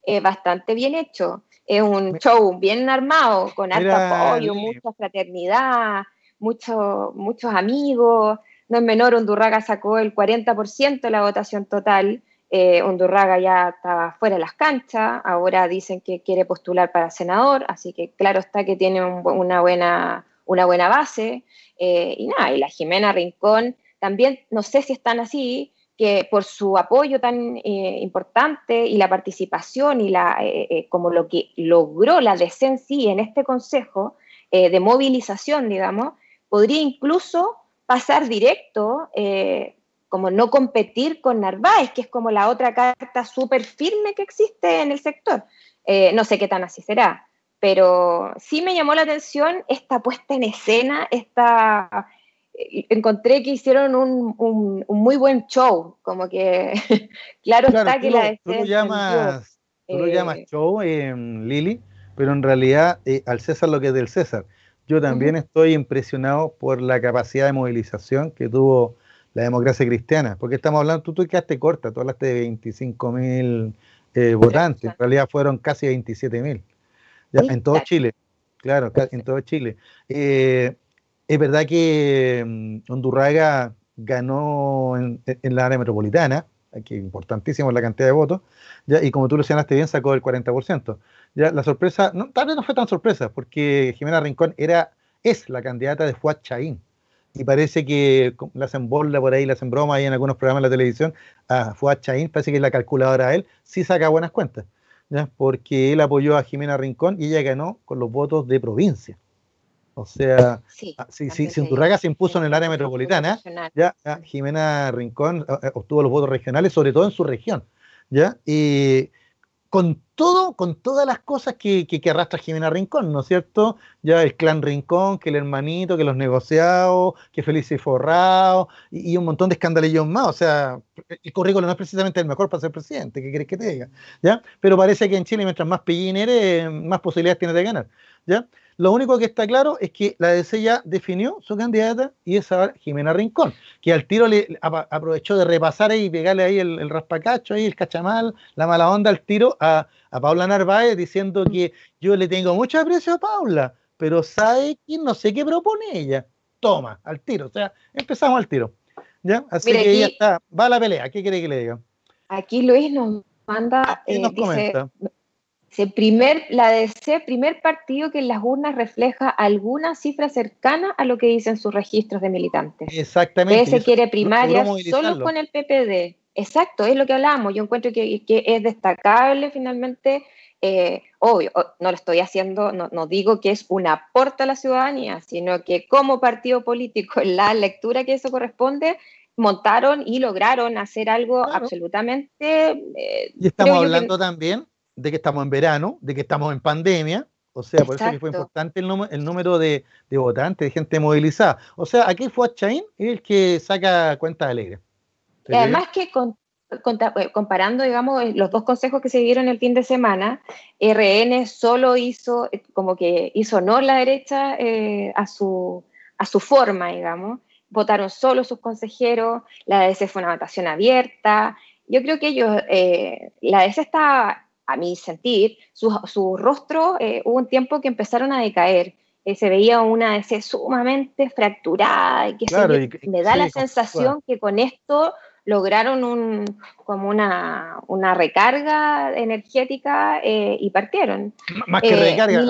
eh, bastante bien hecho. Es un show bien armado, con alto apoyo, mucha fraternidad, muchos muchos amigos. No es menor, Undurraga sacó el 40% de la votación total. Eh, Hondurraga ya estaba fuera de las canchas, ahora dicen que quiere postular para senador, así que claro está que tiene una, buena, una buena base. Eh, y nada, y la Jimena Rincón también, no sé si están así, que por su apoyo tan eh, importante y la participación y la, como lo que logró la decencia en este consejo de movilización, digamos, podría incluso pasar directo como no competir con Narváez, que es como la otra carta súper firme que existe en el sector. Eh, no sé qué tan así será, pero sí me llamó la atención esta puesta en escena, esta... Eh, encontré que hicieron un, muy buen show, como que claro, está que la... Tú lo llamas, tú lo llamas eh, show, Lili, pero en realidad al César lo que es del César. Yo también estoy impresionado por la capacidad de movilización que tuvo la democracia cristiana, porque estamos hablando, tú, tú quedaste corta, tú hablaste de 25 mil eh, votantes, en realidad fueron casi 27 mil, en todo Chile, claro, en todo Chile. Eh, es verdad que mm, Hondurraga ganó en, la área metropolitana, aquí importantísimo la cantidad de votos, ya, y como tú lo señalaste bien, sacó el 40%. Ya, la sorpresa, no, tal vez no fue tan sorpresa, porque Jimena Rincón era, es la candidata de Fuad Chaín, y parece que la hacen bola por ahí, la hacen broma ahí en algunos programas de la televisión, a Fuad Chaín, parece que es la calculadora de él, sí saca buenas cuentas, ¿ya? porque él apoyó a Jimena Rincón y ella ganó con los votos de provincia. O sea, sí, ah, si, si, se impuso en el área metropolitana, ya ah, Jimena Rincón ah, obtuvo los votos regionales, sobre todo en su región. ¿ya? Y con todo, con todas las cosas que, que, arrastra Jimena Rincón, ¿no es cierto? Ya el clan Rincón, que el hermanito, que los negociados, que Feliz y Forrado, y, un montón de escandalillos más. O sea, el currículo no es precisamente el mejor para ser presidente, ¿qué querés que te diga? ¿Ya? Pero parece que en Chile, mientras más pillín eres, más posibilidades tienes de ganar. ¿Ya? Lo único que está claro es que la DC ya definió su candidata y es Jimena Rincón, que al tiro le aprovechó de repasar ahí y pegarle ahí el, raspacacho, ahí el cachamal, la mala onda al tiro a, Paula Narváez diciendo que yo le tengo mucho aprecio a Paula, pero sabe que no sé qué propone ella. Toma, al tiro. O sea, empezamos al tiro. ¿Ya? Así que ella está, va a la pelea. ¿Qué quiere que le diga? Aquí Luis nos manda, eh, nos comenta primer, la DC, primer partido que en las urnas refleja alguna cifra cercana a lo que dicen sus registros de militantes. Exactamente. DS quiere primaria solo con el PPD. Exacto, es lo que hablábamos. Yo encuentro que, es destacable finalmente. Eh, obvio, no lo estoy haciendo, no, digo que es un aporte a la ciudadanía, sino que como partido político, en la lectura que eso corresponde, montaron y lograron hacer algo absolutamente... Eh, y estamos hablando también de que estamos en verano, de que estamos en pandemia, o sea, por eso que fue importante el, el número de, votantes, de gente movilizada. O sea, aquí fue Chain el que saca cuenta alegre. además que eh, comparando, digamos, eh, los dos consejos que se dieron el fin de semana, RN solo hizo, eh, como que hizo honor la derecha a, su, a su forma, digamos. Votaron solo sus consejeros, la DS fue una votación abierta. Yo creo que ellos, la DS está a mi sentir, su, su rostro eh, hubo un tiempo que empezaron a decaer. se veía una DC sumamente fracturada y que me da la sensación que con esto lograron un, como una, una recarga energética eh, y partieron. más que recarga,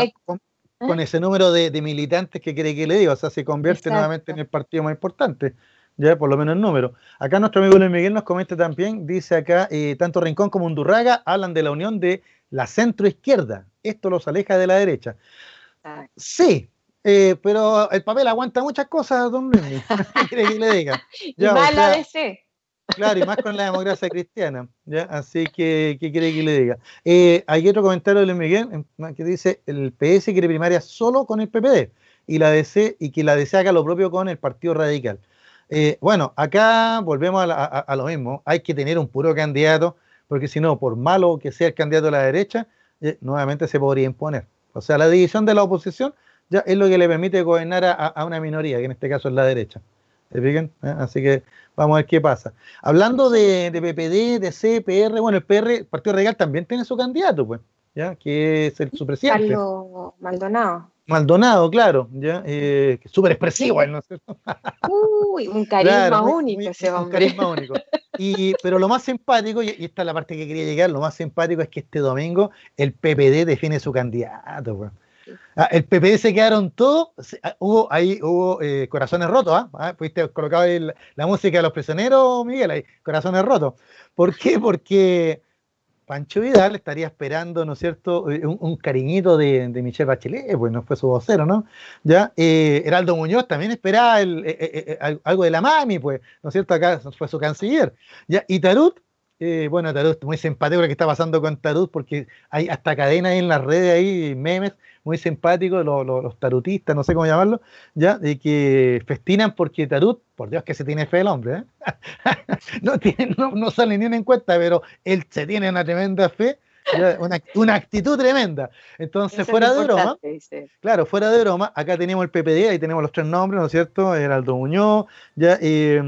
con, ese número de, militantes que quiere que le diga, o sea, se convierte nuevamente en el partido más importante ya por lo menos el número. Acá nuestro amigo Luis Miguel nos comenta también, dice acá, eh, tanto Rincón como Undurraga hablan de la unión de la centroizquierda. Esto los aleja de la derecha. Sí, eh, pero el papel aguanta muchas cosas, don Luis. ¿Qué quiere que le diga? Ya, y más la DC. Claro, y más con la democracia cristiana. ¿ya? Así que, ¿qué quiere que le diga? Eh, hay otro comentario de Luis Miguel que dice: el PS quiere primaria solo con el PPD y la DC y que la DC haga lo propio con el Partido Radical. Eh, bueno, acá volvemos a, lo mismo. Hay que tener un puro candidato, porque si no, por malo que sea el candidato de la derecha, eh, nuevamente se podría imponer. O sea, la división de la oposición ya es lo que le permite gobernar a, una minoría, que en este caso es la derecha. ¿Se fijan? ¿Eh? Así que vamos a ver qué pasa. Hablando de, PPD, de CPR, bueno, el PR, el Partido Regal también tiene su candidato, pues, ¿ya? que es el, su presidente. Carlos Maldonado. Maldonado, claro, ya, eh, súper expresivo, ¿no es cierto? Uy, un carisma único ese hombre. Un carisma único. Y, pero lo más simpático, y esta es la parte que quería llegar, lo más simpático es que este domingo el PPD define su candidato, güey. Ah, el PPD se quedaron todos, ah, hubo ahí hubo eh, corazones rotos, ¿ah? ¿ah? Pudiste colocar la música de los prisioneros, Miguel, ahí, corazones rotos. ¿Por qué? Porque Pancho Vidal estaría esperando, ¿no es cierto?, eh, un, cariñito de, de, Michelle Bachelet, pues no fue su vocero, ¿no? Ya, eh, Heraldo Muñoz también esperaba eh, algo de la mami, pues, ¿no es cierto?, acá fue su canciller. Ya, y Tarut, bueno, Tarut, muy simpático lo que está pasando con Tarut, porque hay hasta cadenas en las redes ahí, memes, muy simpáticos, los, tarutistas, no sé cómo llamarlo, ya, de que festinan porque Tarut, por Dios que se tiene fe el hombre, ¿eh? no, tiene, no, sale ni una encuesta, pero él se tiene una tremenda fe, una, actitud tremenda. Entonces, fuera de broma, claro, fuera de broma, acá tenemos el PPD, ahí tenemos los tres nombres, ¿no es cierto? Heraldo Muñoz, ya, eh,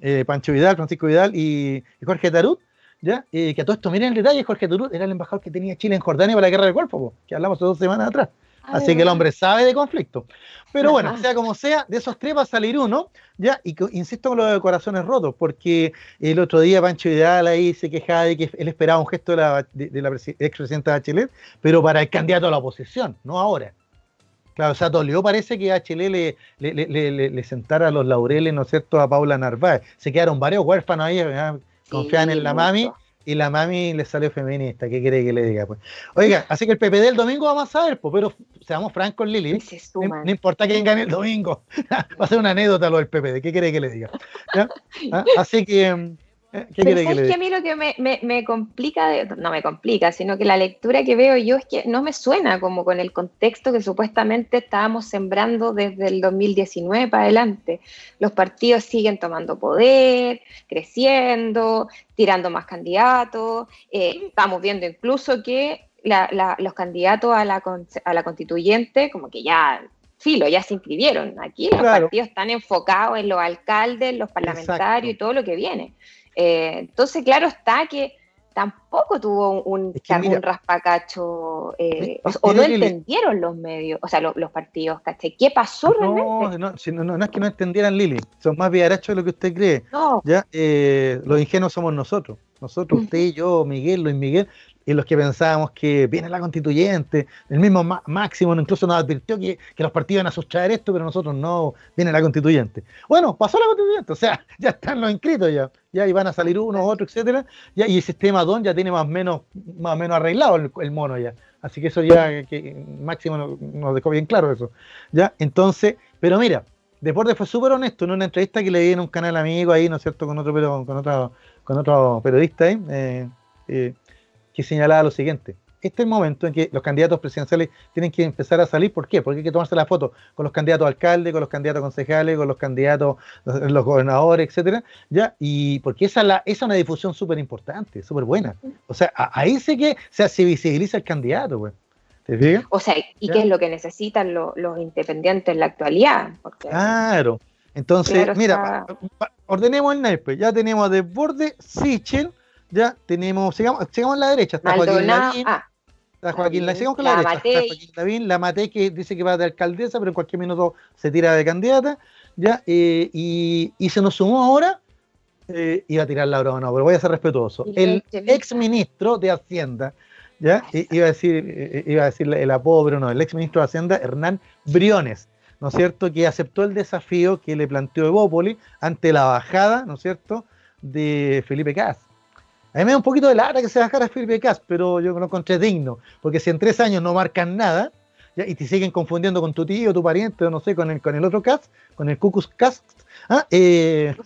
eh, Pancho Vidal, Francisco Vidal y, Jorge Tarut. ¿Ya? que a todo esto, miren el detalle, Jorge Tarut era el embajador que tenía Chile en Jordania para la guerra del Golfo, que hablamos hace dos semanas atrás. Así que el hombre sabe de conflicto. Pero bueno, sea como sea, de esos tres va a salir uno, ¿ya? Y insisto con lo de corazones rotos, porque el otro día Pancho Vidal ahí se quejaba de que él esperaba un gesto de la, de, la expresidenta Bachelet, pero para el candidato a la oposición, no ahora. Claro, o sea, dolió parece que HL le, le, le, sentara los laureles, ¿no es cierto?, a Paula Narváez. Se quedaron varios huérfanos ahí, confían en la mami y la mami le salió feminista. ¿Qué quiere que le diga? Pues? Oiga, así que el PPD el domingo vamos a ver, pues, pero seamos francos, Lili. No, importa quién gane el domingo. Va a ser una anécdota lo del PPD. ¿Qué quiere que le diga? ¿Ah? Así que mm, ¿Qué Pero que, que a mí lo que me, complica, no me complica, sino que la lectura que veo yo es que no me suena como con el contexto que supuestamente estábamos sembrando desde el 2019 para adelante. Los partidos siguen tomando poder, creciendo, tirando más candidatos. Eh, estamos viendo incluso que los candidatos a la, a la constituyente, como que ya filo, ya se inscribieron. Aquí los partidos están enfocados en los alcaldes, los parlamentarios y todo lo que viene. Eh, entonces, claro está que tampoco tuvo un, raspacacho, eh, o, no entendieron los medios, o sea, los partidos, ¿cachai? ¿Qué pasó realmente? No, no, es que no entendieran, Lili, son más viarachos de lo que usted cree. ¿ya? Eh, los ingenuos somos nosotros, nosotros, usted y yo, Miguel, Luis Miguel, y los que pensábamos que viene la constituyente, el mismo Máximo incluso nos advirtió que, los partidos iban a sustraer esto, pero nosotros no, viene la constituyente. Bueno, pasó la constituyente, o sea, ya están los inscritos ya, ya y van a salir unos, otros, etcétera, ya, y el sistema DON ya tiene más o menos, más menos arreglado el, mono ya. Así que eso ya, que Máximo nos, dejó bien claro eso. Ya, entonces, pero mira, Deporte fue súper honesto en una entrevista que le di en un canal amigo ahí, ¿no es cierto?, con otro, con otro, con otro periodista ahí. Eh, eh, que señalaba lo siguiente. Este es el momento en que los candidatos presidenciales tienen que empezar a salir. ¿Por qué? Porque hay que tomarse la foto con los candidatos alcaldes, con los candidatos concejales, con los candidatos, los, gobernadores, etcétera, ¿ya? Y porque esa, la, es una difusión súper importante, súper buena. O sea, ahí sí que se visibiliza el candidato, güey. ¿Te fijas? O sea, ¿y qué es lo que necesitan los, independientes en la actualidad? Claro. Entonces, mira, ordenemos el naipe. Ya tenemos de borde Sichel ya tenemos, sigamos, sigamos a la derecha. Está Maldonado, ah, Está Joaquín, la, con la, derecha. Está Joaquín Lavín, la Matei que dice que va de alcaldesa, pero en cualquier minuto se tira de candidata, ¿ya? Eh, y, y, se nos sumó ahora, eh, iba a tirar la broma, no, pero voy a ser respetuoso. El ex ministro de Hacienda, ¿ya? iba a decir, eh, iba a decir el apodo, pero no, el ex ministro de Hacienda, Hernán Briones, ¿no es cierto? Que aceptó el desafío que le planteó Evópoli ante la bajada, ¿no es cierto?, de Felipe Cas. A mí me da un poquito de lata que se bajara Felipe Cas, pero yo lo encontré digno, porque si en tres años no marcan nada, y te siguen confundiendo con tu tío, tu pariente, o no sé, con el, con el otro Cas, con el Cucus Cas, ¿ah? eh,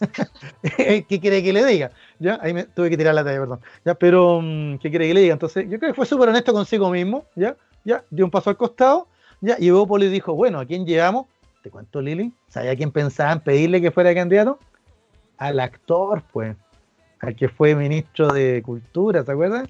¿qué quiere que le diga? ¿Ya? Ahí me tuve que tirar la talla, perdón. ¿Ya? Pero, mm, ¿qué quiere que le diga? Entonces, yo creo que fue súper honesto consigo mismo, ¿ya? ¿Ya? Dio un paso al costado, ¿ya? Y Evópolis dijo, bueno, ¿a quién llevamos? Te cuento, Lili, ¿sabía quién pensaban pedirle que fuera candidato? Al actor, pues al que fue ministro de Cultura, ¿te acuerdas?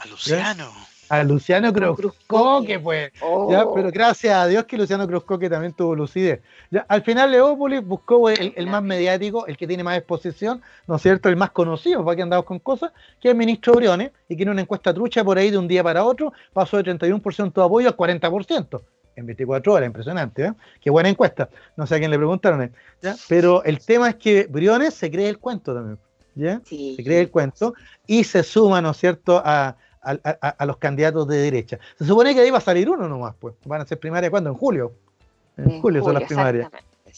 A Luciano. A Luciano Cruzcoque, pues. ¿ya? Pero gracias a Dios que Luciano Cruzcoque también tuvo lucidez. ¿ya? Al final Leópolis buscó el, más mediático, el que tiene más exposición, ¿no es cierto? El más conocido, para que andamos con cosas, que es el ministro Briones, y que en una encuesta trucha por ahí de un día para otro pasó de 31% de apoyo al 40% en 24 horas, impresionante, ¿eh? Qué buena encuesta. No sé a quién le preguntaron, ¿eh? ¿ya? Pero el tema es que Briones se cree el cuento también. ¿Ya? Se cree el cuento y se suma, ¿no es cierto?, a, los candidatos de derecha. Se supone que ahí va a salir uno nomás, pues. Van a ser primarias, ¿cuándo? En julio. En, julio, son las primarias.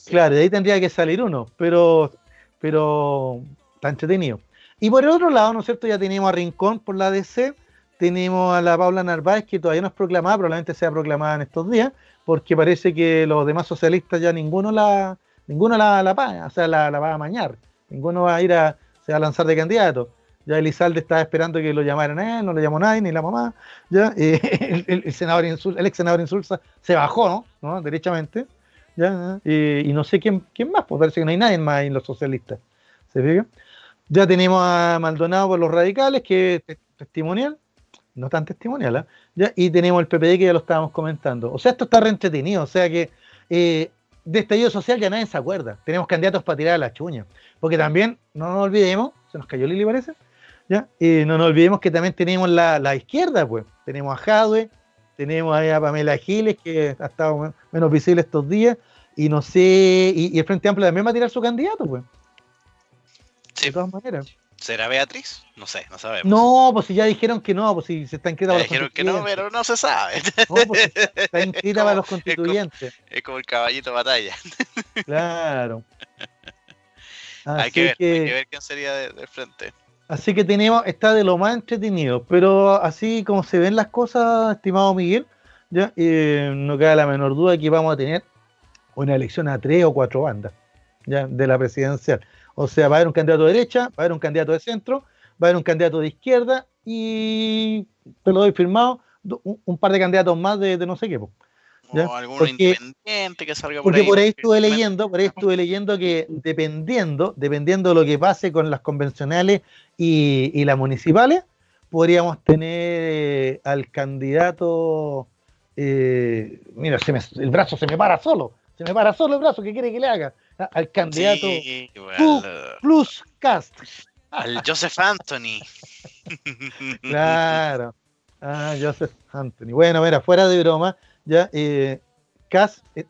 Claro, de ahí tendría que salir uno, pero, pero está entretenido. Y por el otro lado, ¿no es cierto? Ya tenemos a Rincón por la DC, tenemos a la Paula Narváez, que todavía no es proclamada, probablemente sea proclamada en estos días, porque parece que los demás socialistas ya ninguno la, ninguno la, la paga, o sea, la, la va a mañar. Ninguno va a ir a, se va a lanzar de candidato. Ya Elizalde estaba esperando que lo llamaran a él, no le llamó nadie, ni la mamá. Ya, el, senador el ex senador Insulza se bajó, ¿no? Derechamente. ¿ya? y no sé quién, quién más, pues parece que no hay nadie más en los socialistas. ¿Se fija? Ya tenemos a Maldonado por los radicales, que es testimonial, no tan testimonial, ¿eh? ¿Ya? y tenemos el PPD que ya lo estábamos comentando. O sea, esto está reentretenido, o sea que eh, de estallido social ya nadie se acuerda. Tenemos candidatos para tirar a la chuña. Porque también, no nos olvidemos, se nos cayó Lili parece, ¿ya? Y no nos olvidemos que también tenemos la, izquierda, pues. Tenemos a Jadwe, tenemos a Pamela Giles, que ha estado menos visible estos días, y no sé, y, el Frente Amplio también va a tirar su candidato, pues. Sí. De todas maneras. ¿Será Beatriz? No sé, no sabemos. No, pues si ya dijeron que no, pues si se está inscrita para los dijeron que no, pero no se sabe. No, pues está inscrita para los constituyentes. Es como, el caballito de batalla. Claro. hay, que ver, hay que ver quién sería del frente. Así que tenemos, está de lo más entretenido, pero así como se ven las cosas, estimado Miguel, ya eh, no queda la menor duda que vamos a tener una elección a tres o cuatro bandas ya de la presidencial. O sea, va a haber un candidato de derecha, va a haber un candidato de centro, va a haber un candidato de izquierda y te lo doy firmado, un, par de candidatos más de, no sé qué. O algún independiente que salga por porque por ahí estuve leyendo, por ahí estuve leyendo que dependiendo, dependiendo de lo que pase con las convencionales y, las municipales, podríamos tener al candidato. Eh, mira, el brazo se me para solo, se me para solo el brazo, ¿qué quiere que le haga? al candidato Plus Cast. Al Joseph Anthony. claro. Ah, Joseph Anthony. Bueno, mira, fuera de broma, ya eh, Cast eh,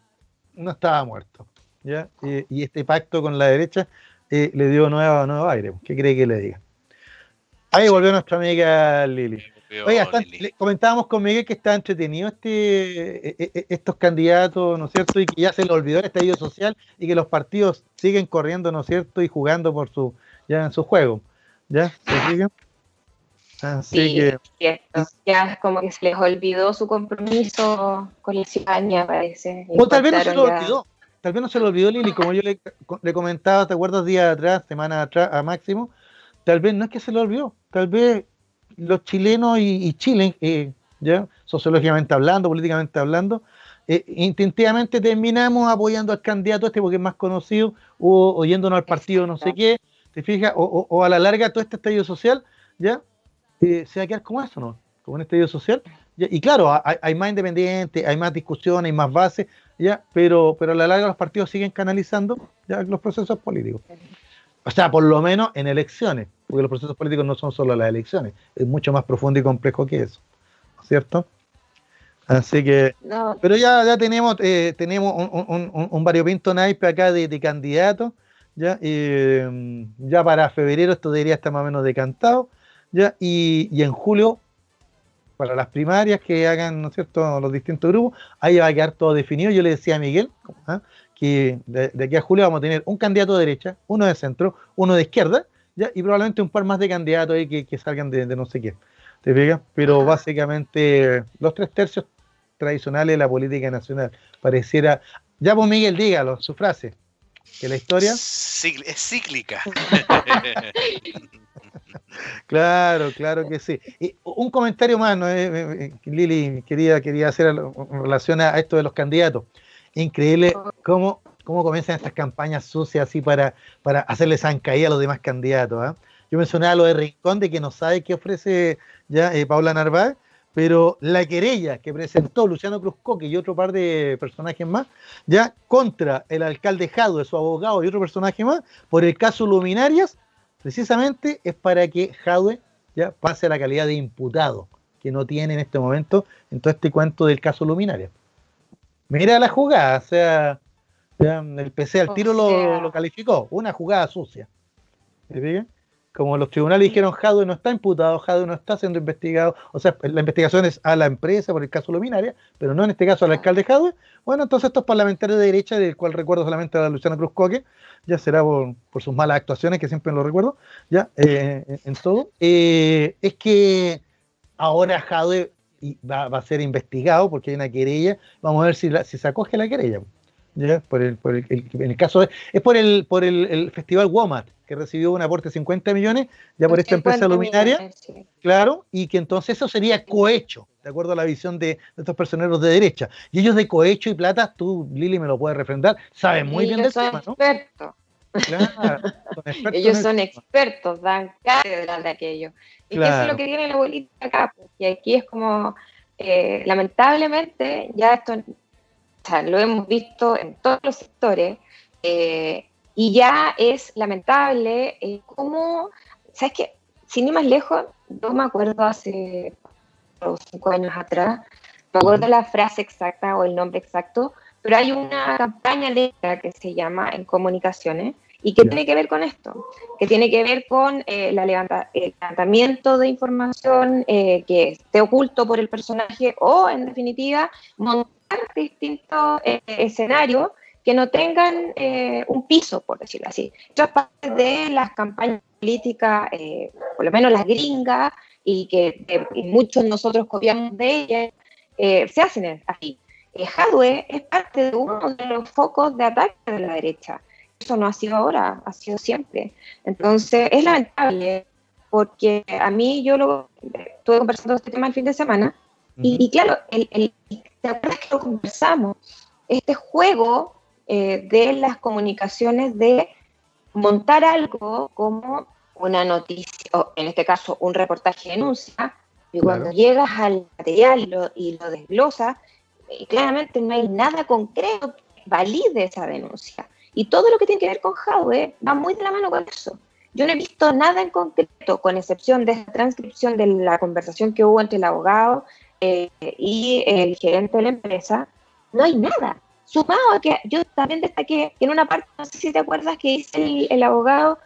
no estaba muerto. ¿ya? y este pacto con la derecha eh, le dio nuevo, nuevo aire. ¿Qué cree que le diga? Ahí volvió nuestra amiga Lili. Oiga, comentábamos con Miguel que está entretenido este, e, e, e, estos candidatos, ¿no es cierto? Y que ya se le olvidó el estadio social y que los partidos siguen corriendo, ¿no es cierto? Y jugando por su, ya en su juego. ¿Ya? ¿Se Así que. Ya es como que se les olvidó su compromiso con la ciudadanía, parece. O tal vez no se lo olvidó. Tal vez no se lo olvidó Lili, como yo le, le comentaba, ¿te acuerdas días atrás, semanas atrás a Máximo? Tal vez no es que se lo olvidó, tal vez los chilenos y, Chile, eh, ¿ya? sociológicamente hablando, políticamente hablando, eh, instintivamente terminamos apoyando al candidato este porque es más conocido, o oyéndonos al partido no sé qué, ¿te fijas? O, a la larga todo este estallido social, ¿ya? Eh, se va a quedar como eso, ¿no? Como un estallido social. Y claro, hay, más independientes, hay más discusión, hay más bases, ¿ya? Pero, pero a la larga los partidos siguen canalizando ¿ya? los procesos políticos. O sea, por lo menos en elecciones, porque los procesos políticos no son solo las elecciones, es mucho más profundo y complejo que eso, ¿cierto? Así que, pero ya, ya tenemos, eh, tenemos un, un, un, variopinto naipe acá de, de candidatos, ya, eh, ya para febrero esto debería estar más o menos decantado, ya, y, y en julio, para las primarias que hagan, ¿no es cierto?, los distintos grupos, ahí va a quedar todo definido. Yo le decía a Miguel, ¿ah? Que de, aquí a julio vamos a tener un candidato de derecha, uno de centro, uno de izquierda, ya, y probablemente un par más de candidatos ahí que, que salgan de, de, no sé qué. ¿Te fijas? Pero básicamente los tres tercios tradicionales de la política nacional. Pareciera. Ya, pues Miguel, dígalo, su frase. Que la historia. es cíclica. claro, claro que sí. Y un comentario más, ¿no? Eh, eh, eh, Lili, quería, quería hacer en relación a esto de los candidatos. Increíble cómo, cómo comienzan estas campañas sucias así para, para hacerle zancadilla a los demás candidatos. ¿ah? Yo mencionaba lo de Rincón, de que no sabe qué ofrece ya Paula Narváez, pero la querella que presentó Luciano Cruzcoque y otro par de personajes más, ya contra el alcalde Jadwe, su abogado y otro personaje más, por el caso Luminarias, precisamente es para que Jadwe ya pase a la calidad de imputado, que no tiene en este momento en todo este cuento del caso Luminarias. Mira la jugada, o sea, el PC al tiro lo, lo, calificó, una jugada sucia. ¿Se como los tribunales dijeron, Jadwe no está imputado, Jadwe no está siendo investigado, o sea, la investigación es a la empresa por el caso Luminaria, pero no en este caso al alcalde Jadwe, bueno, entonces estos parlamentarios de derecha, del cual recuerdo solamente a Luciana Cruz Coque, ya será por, sus malas actuaciones, que siempre lo recuerdo, ya, eh, en, todo, eh, es que ahora Jadwe va, a ser investigado porque hay una querella, vamos a ver si, si se acoge la querella. ¿ya? Por el, por el, en el caso de, es por el por el, el festival Walmart que recibió un aporte de 50 millones ya por esta empresa luminaria, claro, y que entonces eso sería cohecho, de acuerdo a la visión de, estos personeros de derecha. Y ellos de cohecho y plata, tú, Lili, me lo puedes refrendar, saben muy bien del tema, ¿no? Claro, son ellos son expertos, dan cátedra de aquello. Y claro. eso es lo que tiene la política acá, y aquí es como, eh, lamentablemente, ya esto lo hemos visto en todos los sectores, eh, y ya es lamentable eh, cómo, ¿sabes qué? Sin ir más lejos, no me acuerdo hace cinco años atrás, no me acuerdo la frase exacta o el nombre exacto, pero hay una campaña letra que se llama En Comunicaciones y que tiene que ver con esto, que tiene que ver con eh, la levanta, el levantamiento de información eh, que esté oculto por el personaje o, en definitiva, montar distintos eh, escenarios que no tengan eh, un piso, por decirlo así. Esto es parte de las campañas políticas, eh, por lo menos las gringas, y que muchos nosotros copiamos de ellas, se hacen así. Hadwe es parte de uno de los focos de ataque de la derecha. Eso no ha sido ahora, ha sido siempre. Entonces, es lamentable, porque a mí yo lo estuve conversando este tema el fin de semana, y, claro, el, el, ¿te acuerdas que lo conversamos? Este juego eh, de las comunicaciones de montar algo como una noticia, o en este caso un reportaje de denuncia, y cuando llegas al material y lo, desglosas, y claramente no hay nada concreto que valide esa denuncia. Y todo lo que tiene que ver con Jadwe va muy de la mano con eso. Yo no he visto nada en concreto, con excepción de esta transcripción de la conversación que hubo entre el abogado eh, y el gerente de la empresa, no hay nada. Sumado a que yo también destaqué que en una parte, no sé si te acuerdas que dice el, abogado,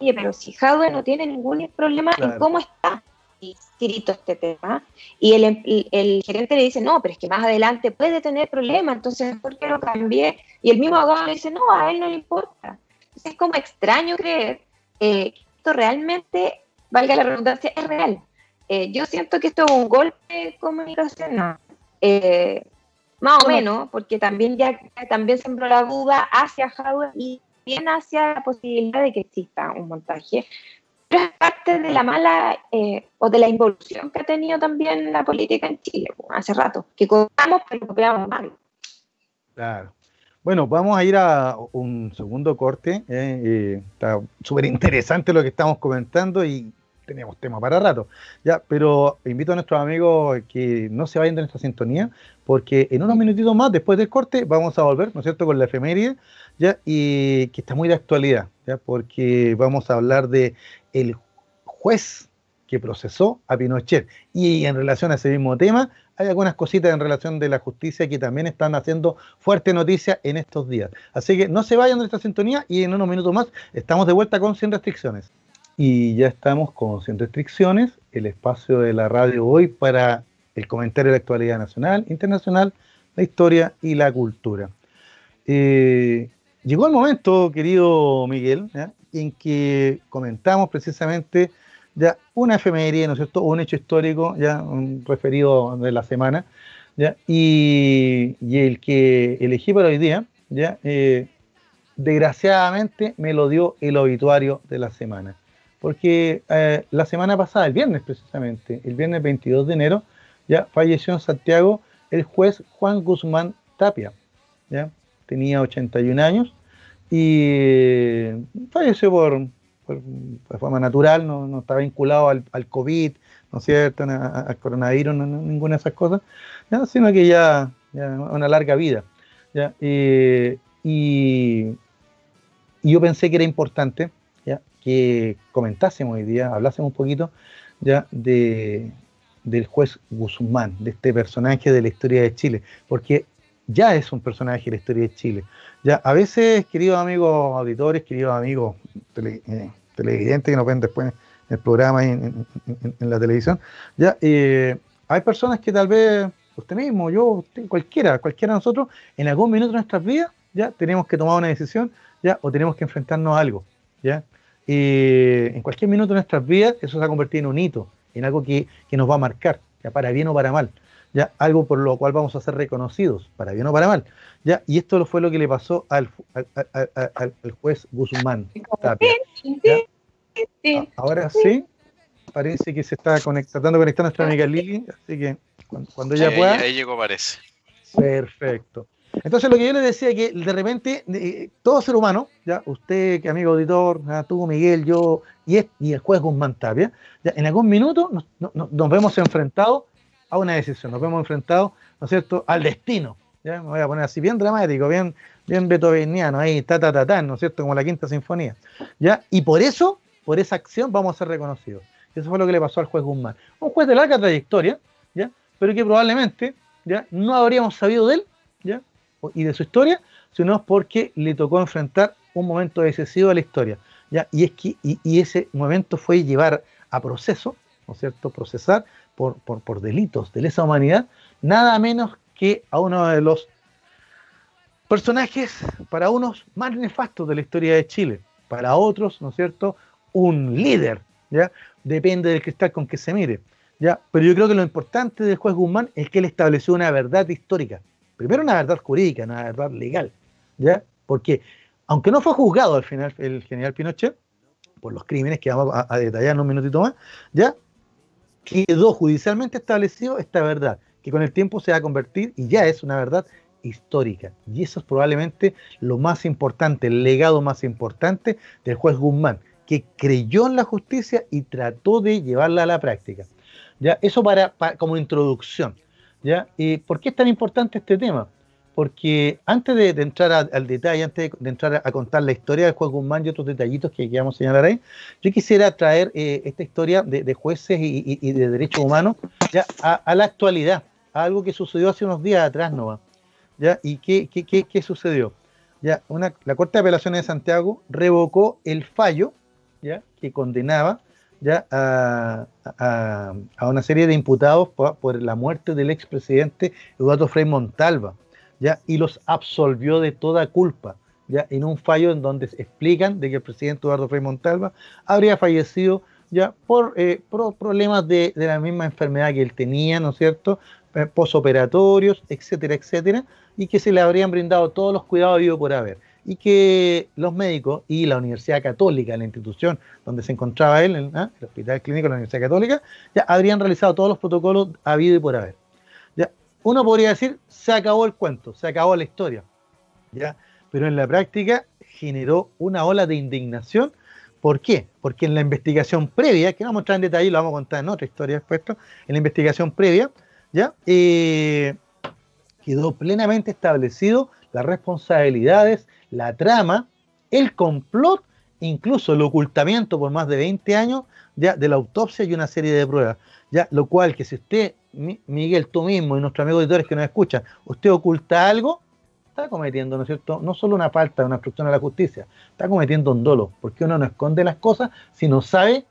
oye, pero si Jadwe no tiene ningún problema en cómo está escrito este tema, y el, el, gerente le dice, no, pero es que más adelante puede tener problemas, entonces ¿por qué lo cambié? Y el mismo abogado le dice, no, a él no le importa. Entonces es como extraño creer eh, que esto realmente, valga la redundancia, es real. Eh, yo siento que esto es un golpe de comunicación, eh, más o menos, porque también ya también sembró la duda hacia Howard y bien hacia la posibilidad de que exista un montaje. Es parte de la mala eh, o de la involución que ha tenido también la política en Chile hace rato, que copiamos pero copiamos mal. Claro. Bueno, vamos a ir a un segundo corte. está súper interesante lo que estamos comentando y teníamos tema para rato. Ya, pero invito a nuestros amigos que no se vayan de nuestra sintonía, porque en unos minutitos más, después del corte, vamos a volver, ¿no es cierto?, con la efeméride, ya, y que está muy de actualidad, ya, porque vamos a hablar de el juez que procesó a Pinochet. Y en relación a ese mismo tema, hay algunas cositas en relación de la justicia que también están haciendo fuerte noticia en estos días. Así que no se vayan de esta sintonía y en unos minutos más estamos de vuelta con Sin Restricciones. Y ya estamos con Sin Restricciones, el espacio de la radio hoy para el comentario de la actualidad nacional, internacional, la historia y la cultura. Eh, llegó el momento, querido Miguel, en que comentamos precisamente ya una efemería, ¿no es cierto? Un hecho histórico, ya referido de la semana, ¿ya? Y, el que elegí para hoy día, ¿ya? Eh, desgraciadamente me lo dio el obituario de la semana. Porque eh, la semana pasada, el viernes precisamente, el viernes 22 de enero, ya falleció en Santiago el juez Juan Guzmán Tapia, ¿ya? Tenía 81 años y falleció por, de forma natural, no, está vinculado al, COVID, ¿no es cierto?, al coronavirus, ninguna de esas cosas, sino que ya, una larga vida. y, yo pensé que era importante ¿ya? que comentásemos hoy día, hablásemos un poquito ya de, del juez Guzmán, de este personaje de la historia de Chile, porque ya es un personaje de la historia de Chile. Ya, a veces, queridos amigos auditores, queridos amigos eh, televidentes que nos ven después en el programa y en, la televisión, ya eh, hay personas que tal vez usted mismo, yo, cualquiera, cualquiera de nosotros, en algún minuto de nuestras vidas, ya tenemos que tomar una decisión, ya, o tenemos que enfrentarnos a algo, ya. Y en cualquier minuto de nuestras vidas, eso se va a convertir en un hito, en algo que, nos va a marcar, ya para bien o para mal, ya, algo por lo cual vamos a ser reconocidos, para bien o para mal, ya, y esto fue lo que le pasó al, al, juez Guzmán Ahora sí, parece que se está tratando de conectar nuestra amiga Lili, así que cuando, ella pueda. Ahí, llegó, parece. Perfecto. Entonces, lo que yo le decía que de repente, todo ser humano, ya usted, que amigo auditor, tú, Miguel, yo y, y el juez Guzmán Tapia, ya en algún minuto nos, nos, vemos enfrentados a una decisión, nos vemos enfrentados, ¿no es cierto?, al destino. ¿ya? Me voy a poner así bien dramático, bien, bien beethoveniano, ahí, ta, ta, ta, ta, ¿no es cierto?, como la quinta sinfonía. ¿ya? Y por eso por esa acción vamos a ser reconocidos. Eso fue lo que le pasó al juez Guzmán. Un juez de larga trayectoria, ¿ya? pero que probablemente ¿ya? no habríamos sabido de él ¿ya? y de su historia, sino porque le tocó enfrentar un momento decisivo de la historia. ¿ya? Y, es que, y, ese momento fue llevar a proceso, ¿no cierto?, procesar por, por, por delitos de lesa humanidad, nada menos que a uno de los personajes, para unos, más nefastos de la historia de Chile, para otros, ¿no es cierto?, un líder, ¿ya? Depende del cristal con que se mire, ¿ya? Pero yo creo que lo importante del juez Guzmán es que él estableció una verdad histórica. Primero una verdad jurídica, una verdad legal, ¿ya? Porque aunque no fue juzgado al final el general Pinochet por los crímenes que vamos a, detallar en un minutito más, ¿ya? Quedó judicialmente establecido esta verdad, que con el tiempo se va a convertir y ya es una verdad histórica. Y eso es probablemente lo más importante, el legado más importante del juez Guzmán, que creyó en la justicia y trató de llevarla a la práctica. ¿ya? Eso para, como introducción. ¿ya? ¿Y ¿Por qué es tan importante este tema? Porque antes de, entrar al detalle, antes de, entrar a, contar la historia del juez Guzmán y otros detallitos que, a señalar ahí, yo quisiera traer eh, esta historia de, jueces y, de derechos humanos ya a, la actualidad, a algo que sucedió hace unos días atrás, ¿no? ¿Ya? ¿Y qué, qué, qué, sucedió? Ya, una, la Corte de Apelaciones de Santiago revocó el fallo que condenaba ya a, una serie de imputados por, la muerte del expresidente Eduardo Frei Montalva, ¿ya? y los absolvió de toda culpa, ya en un fallo en donde explican de que el presidente Eduardo Frei Montalva habría fallecido ya por, eh, problemas de, la misma enfermedad que él tenía, ¿no es cierto?, eh, posoperatorios, etcétera, etcétera, y que se le habrían brindado todos los cuidados habido por haber y que los médicos y la Universidad Católica, la institución donde se encontraba él, ¿ah? el Hospital Clínico de la Universidad Católica, ya habrían realizado todos los protocolos habido y por haber. Uno podría decir, se acabó el cuento, se acabó la historia, ¿ya? pero en la práctica generó una ola de indignación. ¿Por qué? Porque en la investigación previa, que no vamos a entrar en detalle, lo vamos a contar en otra historia después, en la investigación previa, ¿ya? Eh, quedó plenamente establecido las responsabilidades la trama, el complot incluso el ocultamiento por más de 20 años de la autopsia y una serie de pruebas. Ya, lo cual que si usted, Miguel, tú mismo y nuestros amigos editores que nos escuchan, usted oculta algo, está cometiendo, ¿no es cierto? No solo una falta, una obstrucción a la justicia, está cometiendo un dolo, porque uno no esconde las cosas si no sabe,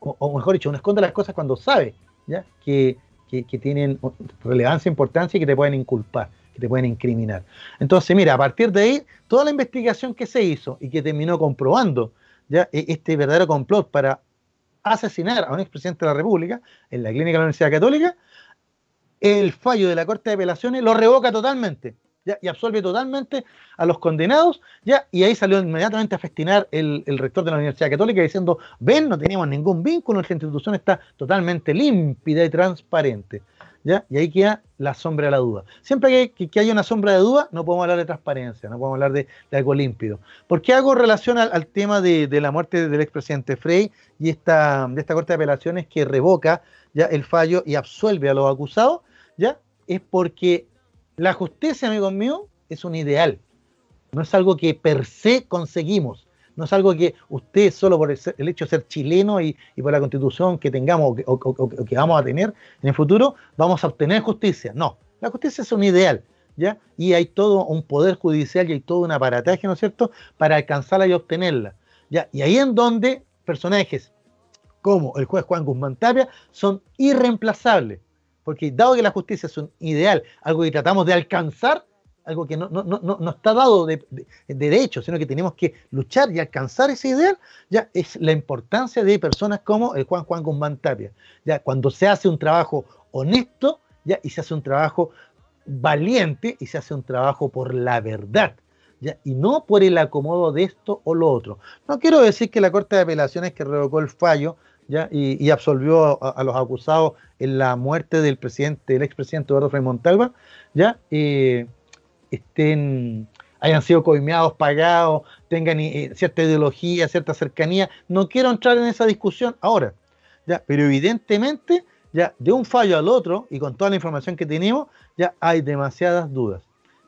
o, mejor dicho, uno esconde las cosas cuando sabe, ¿ya? Que, que, que tienen relevancia, importancia y que te pueden inculpar que te pueden incriminar. Entonces, mira, a partir de ahí, toda la investigación que se hizo y que terminó comprobando ya e, este verdadero complot para asesinar a un expresidente de la República en la clínica de la Universidad Católica, el fallo de la Corte de Apelaciones lo revoca totalmente y absuelve totalmente a los condenados, ¿ya? y ahí salió inmediatamente a festinar el, el, rector de la Universidad Católica diciendo, ven, no teníamos ningún vínculo, nuestra institución está totalmente límpida y transparente. Y ahí queda la sombra de la duda. Siempre que, que, haya una sombra de duda, no podemos hablar de transparencia, no podemos hablar de, algo límpido. ¿Por qué hago relación al, tema de, la muerte del expresidente Frey y esta, de esta Corte de Apelaciones que revoca ya el fallo y absuelve a los acusados? ¿ya? Es porque la justicia, amigos míos, es un ideal, no es algo que per se conseguimos no es algo que usted solo por el, hecho de ser chileno y, por la constitución que tengamos o que, vamos a tener en el futuro, vamos a obtener justicia. No, la justicia es un ideal, ¿ya? Y hay todo un poder judicial y hay todo un aparataje, ¿no es cierto?, para alcanzarla y obtenerla, ¿ya? Y ahí en donde personajes como el juez Juan Guzmán Tapia son irreemplazables, porque dado que la justicia es un ideal, algo que tratamos de alcanzar, algo que no, no, no, no está dado de, derecho, sino que tenemos que luchar y alcanzar ese ideal, ya es la importancia de personas como el Juan Juan Guzmán Tapia. Ya cuando se hace un trabajo honesto, ya y se hace un trabajo valiente y se hace un trabajo por la verdad. ¿Ya? y no por el acomodo de esto o lo otro. No quiero decir que la Corte de Apelaciones que revocó el fallo ¿ya? Y, absolvió a, los acusados en la muerte del presidente, el expresidente Eduardo Frei Montalva, ¿ya? Eh, estén, hayan sido coimeados, pagados, tengan eh, cierta ideología, cierta cercanía. No quiero entrar en esa discusión ahora, ¿ya? pero evidentemente, ya de un fallo al otro y con toda la información que tenemos, ya hay demasiadas dudas.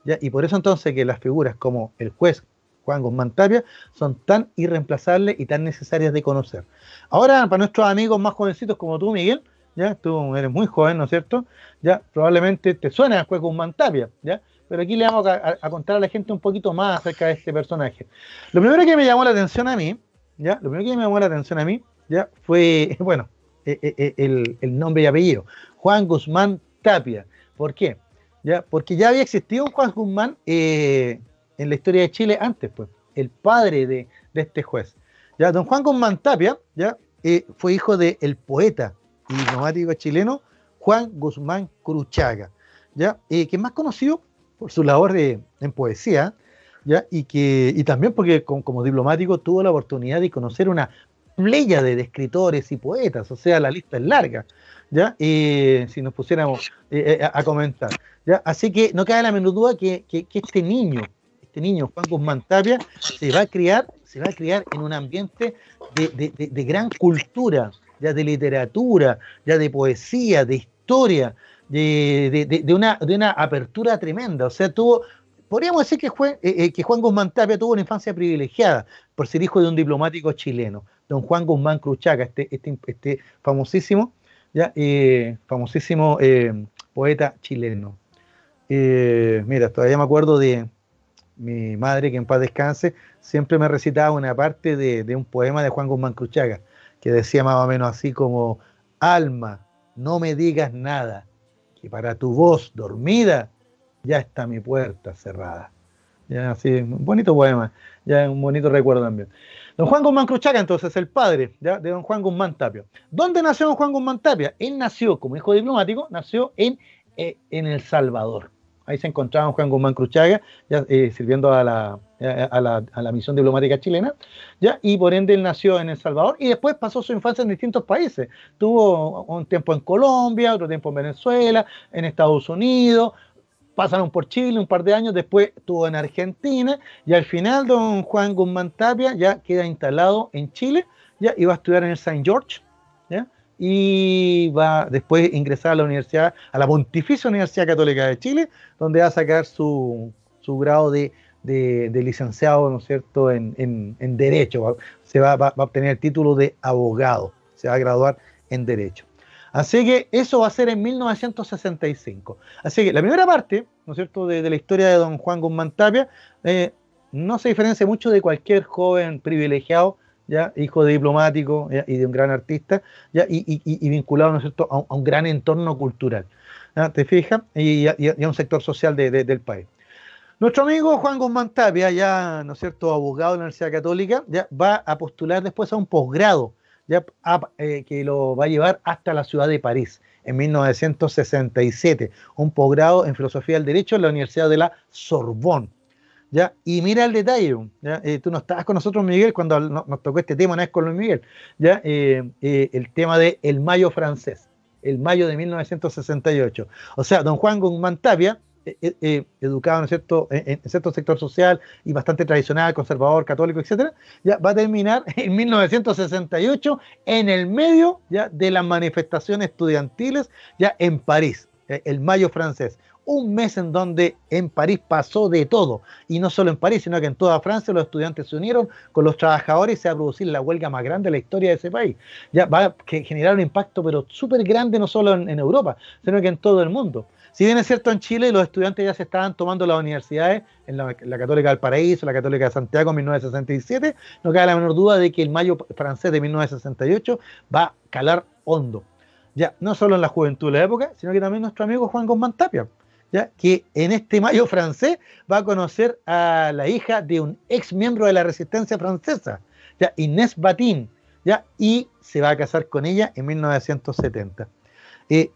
¿ya? Y por eso entonces que las figuras como el juez Juan Guzmán Tapia son tan irreemplazables y tan necesarias de conocer. Ahora, para nuestros amigos más jovencitos como tú, Miguel, ya tú eres muy joven, ¿no es cierto? Ya probablemente te suena el juez Guzmán Tapia, ¿ya? Pero aquí le vamos a, contar a la gente un poquito más acerca de este personaje. Lo primero que me llamó la atención a mí, ¿ya? Lo primero que me llamó la atención a mí, ¿ya? Fue, bueno, eh, eh, eh, el, nombre y apellido, Juan Guzmán Tapia. ¿Por qué? ¿Ya? Porque ya había existido un Juan Guzmán en la historia de Chile antes, pues, el padre de, este juez. ¿Ya? Don Juan Guzmán Tapia, ¿ya? fue hijo del poeta y diplomático chileno Juan Guzmán Cruchaga, ¿ya? que es más conocido por su labor de, en poesía, ¿ya? Y, que, y también porque como, diplomático tuvo la oportunidad de conocer una playa de escritores y poetas, o sea, la lista es larga, ¿ya? Y si nos pusiéramos eh, eh, a, comentar, ¿ya? Así que no cabe la menor duda que, que, este niño, este niño, Juan Guzmán Tapia, se va a criar, se va a criar en un ambiente de, de, de gran cultura, ya de literatura, ya de poesía, de historia, de, de, una, de una apertura tremenda. O sea, tuvo, podríamos decir que, Juan, eh, eh, que Juan Guzmán Tapia tuvo una infancia privilegiada por ser hijo de un diplomático chileno, don Juan Guzmán Cruchaga, este, este, este famosísimo, ya, eh, famosísimo poeta chileno. mira, todavía me acuerdo de mi madre, que en paz descanse, siempre me recitaba una parte de, de un poema de Juan Guzmán Cruchaga, que decía más o menos así como, alma, no me digas nada, que para tu voz dormida ya está mi puerta cerrada. Ya, así, un bonito poema, ya un bonito recuerdo también. Don Juan Guzmán Cruchaga, entonces, el padre ¿ya? de don Juan Guzmán Tapia. ¿Dónde nació don Juan Guzmán Tapia? Él nació como hijo diplomático, nació en, eh, en El Salvador. Ahí se encontraba Juan Guzmán Cruchaga, ya, eh, sirviendo a la, a, la, a la, misión diplomática chilena, ya, y por ende él nació en El Salvador y después pasó su infancia en distintos países. Tuvo un tiempo en Colombia, otro tiempo en Venezuela, en Estados Unidos, pasaron por Chile un par de años, después estuvo en Argentina y al final don Juan Guzmán Tapia ya queda instalado en Chile, ya iba a estudiar en el St. George, ¿ya? Y va después ingresar a la universidad, a la Pontificia Universidad Católica de Chile, donde va a sacar su, grado de de, licenciado, ¿no cierto?, en, Derecho. Se va, va, a obtener el título de abogado, se va a graduar en Derecho. Así que eso va a ser en 1965. Así que la primera parte, ¿no es cierto?, de, la historia de don Juan Guzmán Tapia, eh, no se diferencia mucho de cualquier joven privilegiado, hijo de diplomático y de un gran artista, ya, y, vinculado, ¿no es cierto?, a, un gran entorno cultural. ¿Te fijas? Y, a, un sector social del país. Nuestro amigo Juan Guzmán Tapia, ya, ¿no es cierto?, abogado de la Universidad Católica, ya va a postular después a un posgrado, ya eh, que lo va a llevar hasta la ciudad de París en 1967, un posgrado en filosofía del derecho en la Universidad de la Sorbonne. ¿Ya? Y mira el detalle, ¿ya? Eh, tú no estabas con nosotros, Miguel, cuando nos tocó este tema, no es con Luis Miguel, ¿ya? Eh, el tema de el mayo francés, el mayo de 1968. O sea, don Juan Guzmán Tapia, eh, eh, eh, educado ¿no es cierto? En, cierto sector social y bastante tradicional, conservador, católico, etcétera, ya va a terminar en 1968 en el medio ya de las manifestaciones estudiantiles ya en París, el mayo francés. Un mes en donde en París pasó de todo, y no solo en París, sino que en toda Francia los estudiantes se unieron con los trabajadores y se va a producir la huelga más grande de la historia de ese país. Ya va a generar un impacto, pero súper grande, no solo en Europa, sino que en todo el mundo. Si bien es cierto, en Chile los estudiantes ya se estaban tomando las universidades, en la, Católica del Paraíso, la Católica de Santiago en 1967, no cabe la menor duda de que el mayo francés de 1968 va a calar hondo. Ya, no solo en la juventud de la época, sino que también nuestro amigo Juan Gómez Tapia, ya, que en este mayo francés va a conocer a la hija de un ex miembro de la resistencia francesa, ya, Inés Batín, ya, y se va a casar con ella en 1970. Eh,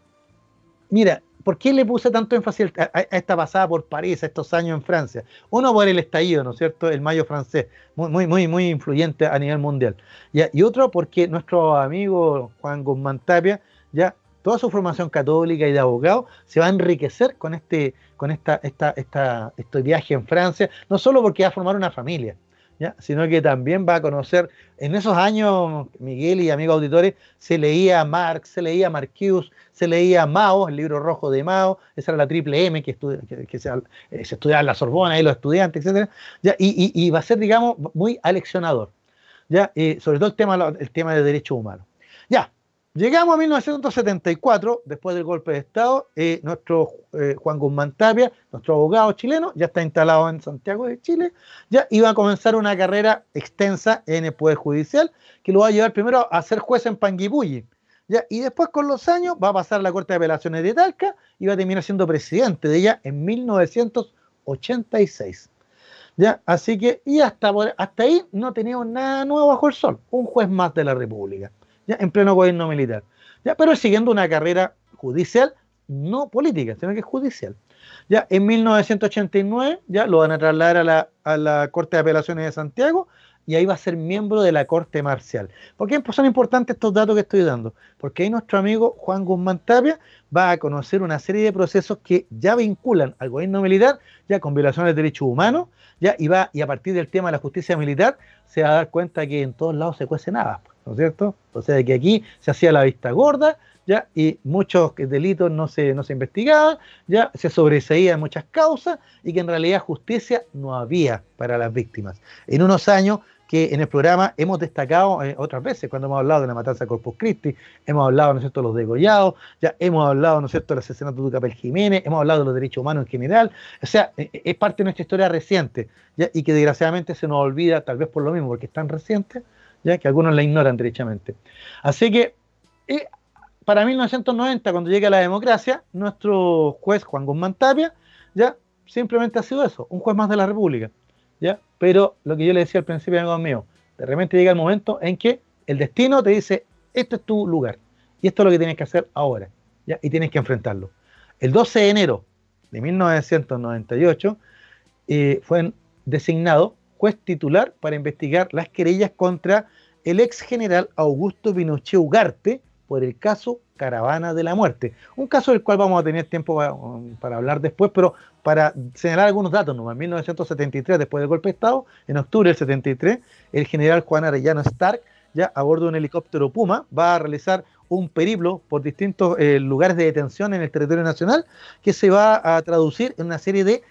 mira, ¿Por qué le puse tanto énfasis a, esta pasada por París, a estos años en Francia? Uno por el estallido, ¿no es cierto? El mayo francés, muy, muy, muy, influyente a nivel mundial. Y otro porque nuestro amigo Juan Guzmán Tapia, ya toda su formación católica y de abogado se va a enriquecer con este, con esta, esta, esta, este viaje en Francia, no solo porque va a formar una familia, sino que también va a conocer, en esos años, Miguel y amigos auditores, se leía Marx, se leía Marcuse, se leía Mao, el libro rojo de Mao, esa era la triple M que, se, eh, estudiaba en la Sorbona, y los estudiantes, etc. ¿ya? Y, va a ser, digamos, muy aleccionador, ¿ya? Eh, sobre todo el tema, el tema de derechos humanos. Ya, Llegamos a 1974, después del golpe de Estado, eh, nuestro eh, Juan Guzmán Tapia, nuestro abogado chileno, ya está instalado en Santiago de Chile, ya iba a comenzar una carrera extensa en el Poder Judicial, que lo va a llevar primero a ser juez en Panguipulli, ya, y después con los años va a pasar a la Corte de Apelaciones de Talca y va a terminar siendo presidente de ella en 1986. ¿Ya? Así que, y hasta, hasta ahí no teníamos nada nuevo bajo el sol, un juez más de la República ya en pleno gobierno militar, ya, pero siguiendo una carrera judicial, no política, sino que judicial. Ya en 1989 ya lo van a trasladar a la, a la Corte de Apelaciones de Santiago y ahí va a ser miembro de la Corte Marcial. ¿Por qué son importantes estos datos que estoy dando? Porque ahí nuestro amigo Juan Guzmán Tapia va a conocer una serie de procesos que ya vinculan al gobierno militar, ya con violaciones de derechos humanos, ya y va y a partir del tema de la justicia militar se va a dar cuenta que en todos lados se cuece nada. ¿No es cierto? O sea, de que aquí se hacía la vista gorda, ¿ya? Y muchos delitos no se, no se investigaban, ¿ya? Se sobreseían muchas causas y que en realidad justicia no había para las víctimas. En unos años que en el programa hemos destacado eh, otras veces, cuando hemos hablado de la matanza de Corpus Christi, hemos hablado, ¿no es cierto?, de los degollados, ya hemos hablado, ¿no es cierto?, del asesinato de Capel Jiménez, hemos hablado de los derechos humanos en general, o sea, e, e, es parte de nuestra historia reciente, ¿ya? y que desgraciadamente se nos olvida, tal vez por lo mismo, porque es tan reciente, que algunos la ignoran derechamente. Así que eh, para 1990, cuando llega la democracia, nuestro juez Juan Guzmán Tapia, ya simplemente ha sido eso, un juez más de la República. ¿ya? Pero lo que yo le decía al principio, amigos míos, de repente llega el momento en que el destino te dice, este es tu lugar, y esto es lo que tienes que hacer ahora, ¿ya? y tienes que enfrentarlo. El 12 de enero de 1998 eh, fue designado juez titular para investigar las querellas contra el ex general Augusto Pinochet Ugarte por el caso Caravana de la Muerte. Un caso del cual vamos a tener tiempo para, hablar después, pero para señalar algunos datos, ¿no? en 1973, después del golpe de Estado, en octubre del 73, el general Juan Arellano Stark, ya a bordo de un helicóptero Puma, va a realizar un periplo por distintos eh, lugares de detención en el territorio nacional que se va a traducir en una serie de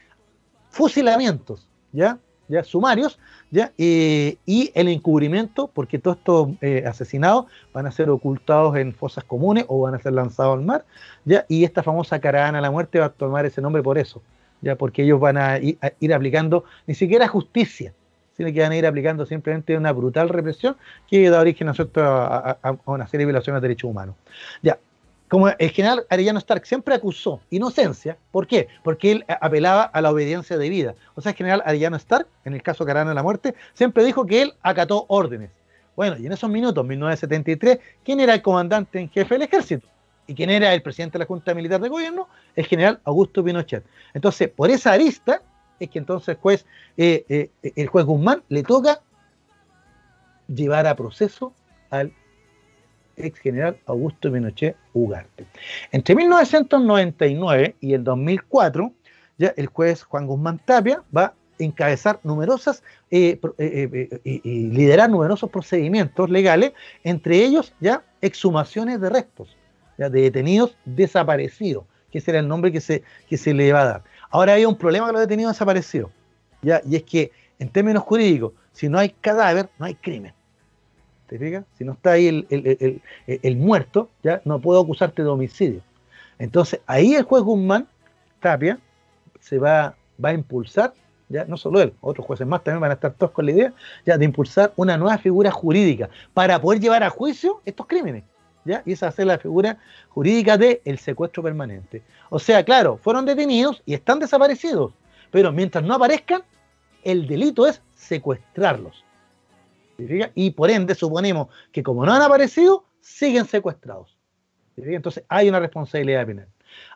fusilamientos ¿ya? Ya sumarios, ¿ya? y el encubrimiento, porque todos estos eh, asesinados van a ser ocultados en fosas comunes o van a ser lanzados al mar, ¿ya? y esta famosa caravana a la muerte va a tomar ese nombre por eso, ¿ya? porque ellos van a ir, aplicando ni siquiera justicia, sino que van a ir aplicando simplemente una brutal represión que da origen a, a, a una serie de violaciones de derechos humanos. Ya, como el general Arellano Stark siempre acusó inocencia, ¿por qué? Porque él apelaba a la obediencia debida. O sea, el general Arellano Stark, en el caso Carana de la Muerte, siempre dijo que él acató órdenes. Bueno, y en esos minutos, 1973, ¿quién era el comandante en jefe del ejército? ¿Y quién era el presidente de la Junta Militar de Gobierno? El general Augusto Pinochet. Entonces, por esa arista es que entonces el juez, eh, eh, el juez Guzmán le toca llevar a proceso al ex general Augusto Pinochet Ugarte. Entre 1999 y el 2004, ya el juez Juan Guzmán Tapia va a encabezar numerosas eh, eh, eh, y liderar numerosos procedimientos legales, entre ellos ya exhumaciones de restos, de detenidos desaparecidos, que ese era el nombre que se, que se le va a dar. Ahora hay un problema con los detenidos desaparecidos, ya, y es que en términos jurídicos, si no hay cadáver, no hay crimen. Si no está ahí el, muerto, ya no puedo acusarte de homicidio. Entonces, ahí el juez Guzmán Tapia se va, va a impulsar, ya no solo él, otros jueces más también van a estar todos con la idea, ya de impulsar una nueva figura jurídica para poder llevar a juicio estos crímenes. ¿Ya? Y esa va a ser la figura jurídica del el secuestro permanente. O sea, claro, fueron detenidos y están desaparecidos, pero mientras no aparezcan, el delito es secuestrarlos. Y por ende suponemos que como no han aparecido, siguen secuestrados. Entonces hay una responsabilidad penal.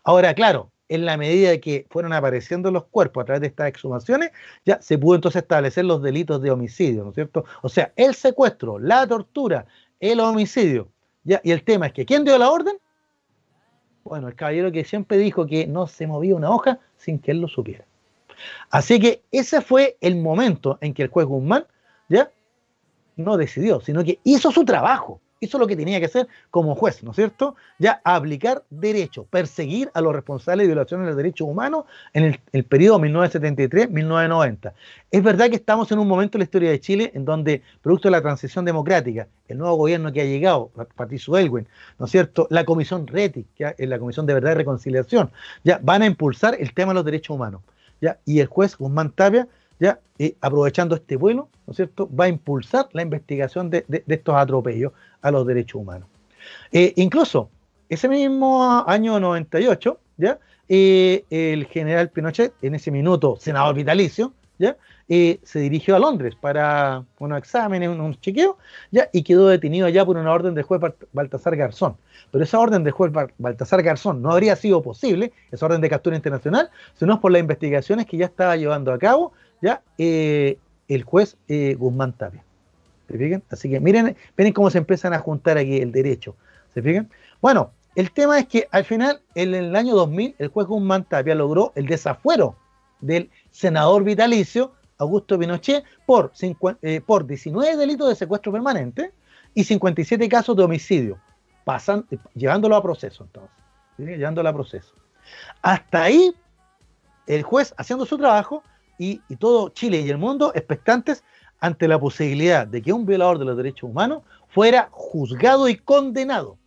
Ahora, claro, en la medida que fueron apareciendo los cuerpos a través de estas exhumaciones, ya se pudo entonces establecer los delitos de homicidio, ¿no es cierto? O sea, el secuestro, la tortura, el homicidio. ¿ya? Y el tema es que, ¿quién dio la orden? Bueno, el caballero que siempre dijo que no se movía una hoja sin que él lo supiera. Así que ese fue el momento en que el juez Guzmán, ¿ya? No decidió, sino que hizo su trabajo, hizo lo que tenía que hacer como juez, ¿no es cierto? Ya aplicar derecho, perseguir a los responsables de violaciones de los derechos humanos en el, periodo 1973-1990. Es verdad que estamos en un momento en la historia de Chile en donde, producto de la transición democrática, el nuevo gobierno que ha llegado, Patricio Elwin, ¿no es cierto? La comisión RETI, que es la Comisión de Verdad y Reconciliación, ya van a impulsar el tema de los derechos humanos. ¿ya? Y el juez Guzmán Tapia ya aprovechando este vuelo, ¿no es cierto?, va a impulsar la investigación de, estos atropellos a los derechos humanos. Eh, incluso, ese mismo año 98, ¿ya? Eh, el general Pinochet, en ese minuto senador vitalicio, ¿ya? Eh, se dirigió a Londres para unos exámenes, unos chequeos, ¿ya? y quedó detenido allá por una orden del juez Baltasar Garzón. Pero esa orden del juez Baltasar Garzón no habría sido posible, esa orden de captura internacional, sino por las investigaciones que ya estaba llevando a cabo ¿ya? Eh, el juez eh, Guzmán Tapia. ¿Se fijan? Así que miren, miren cómo se empiezan a juntar aquí el derecho. ¿Se fijan? Bueno, el tema es que al final, en el año 2000, el juez Guzmán Tapia logró el desafuero del senador vitalicio Augusto Pinochet por, eh, por 19 delitos de secuestro permanente y 57 casos de homicidio, pasan, llevándolo a proceso entonces, llevándolo a proceso. Hasta ahí, el juez haciendo su trabajo, y, todo Chile y el mundo expectantes ante la posibilidad de que un violador de los derechos humanos fuera juzgado y condenado.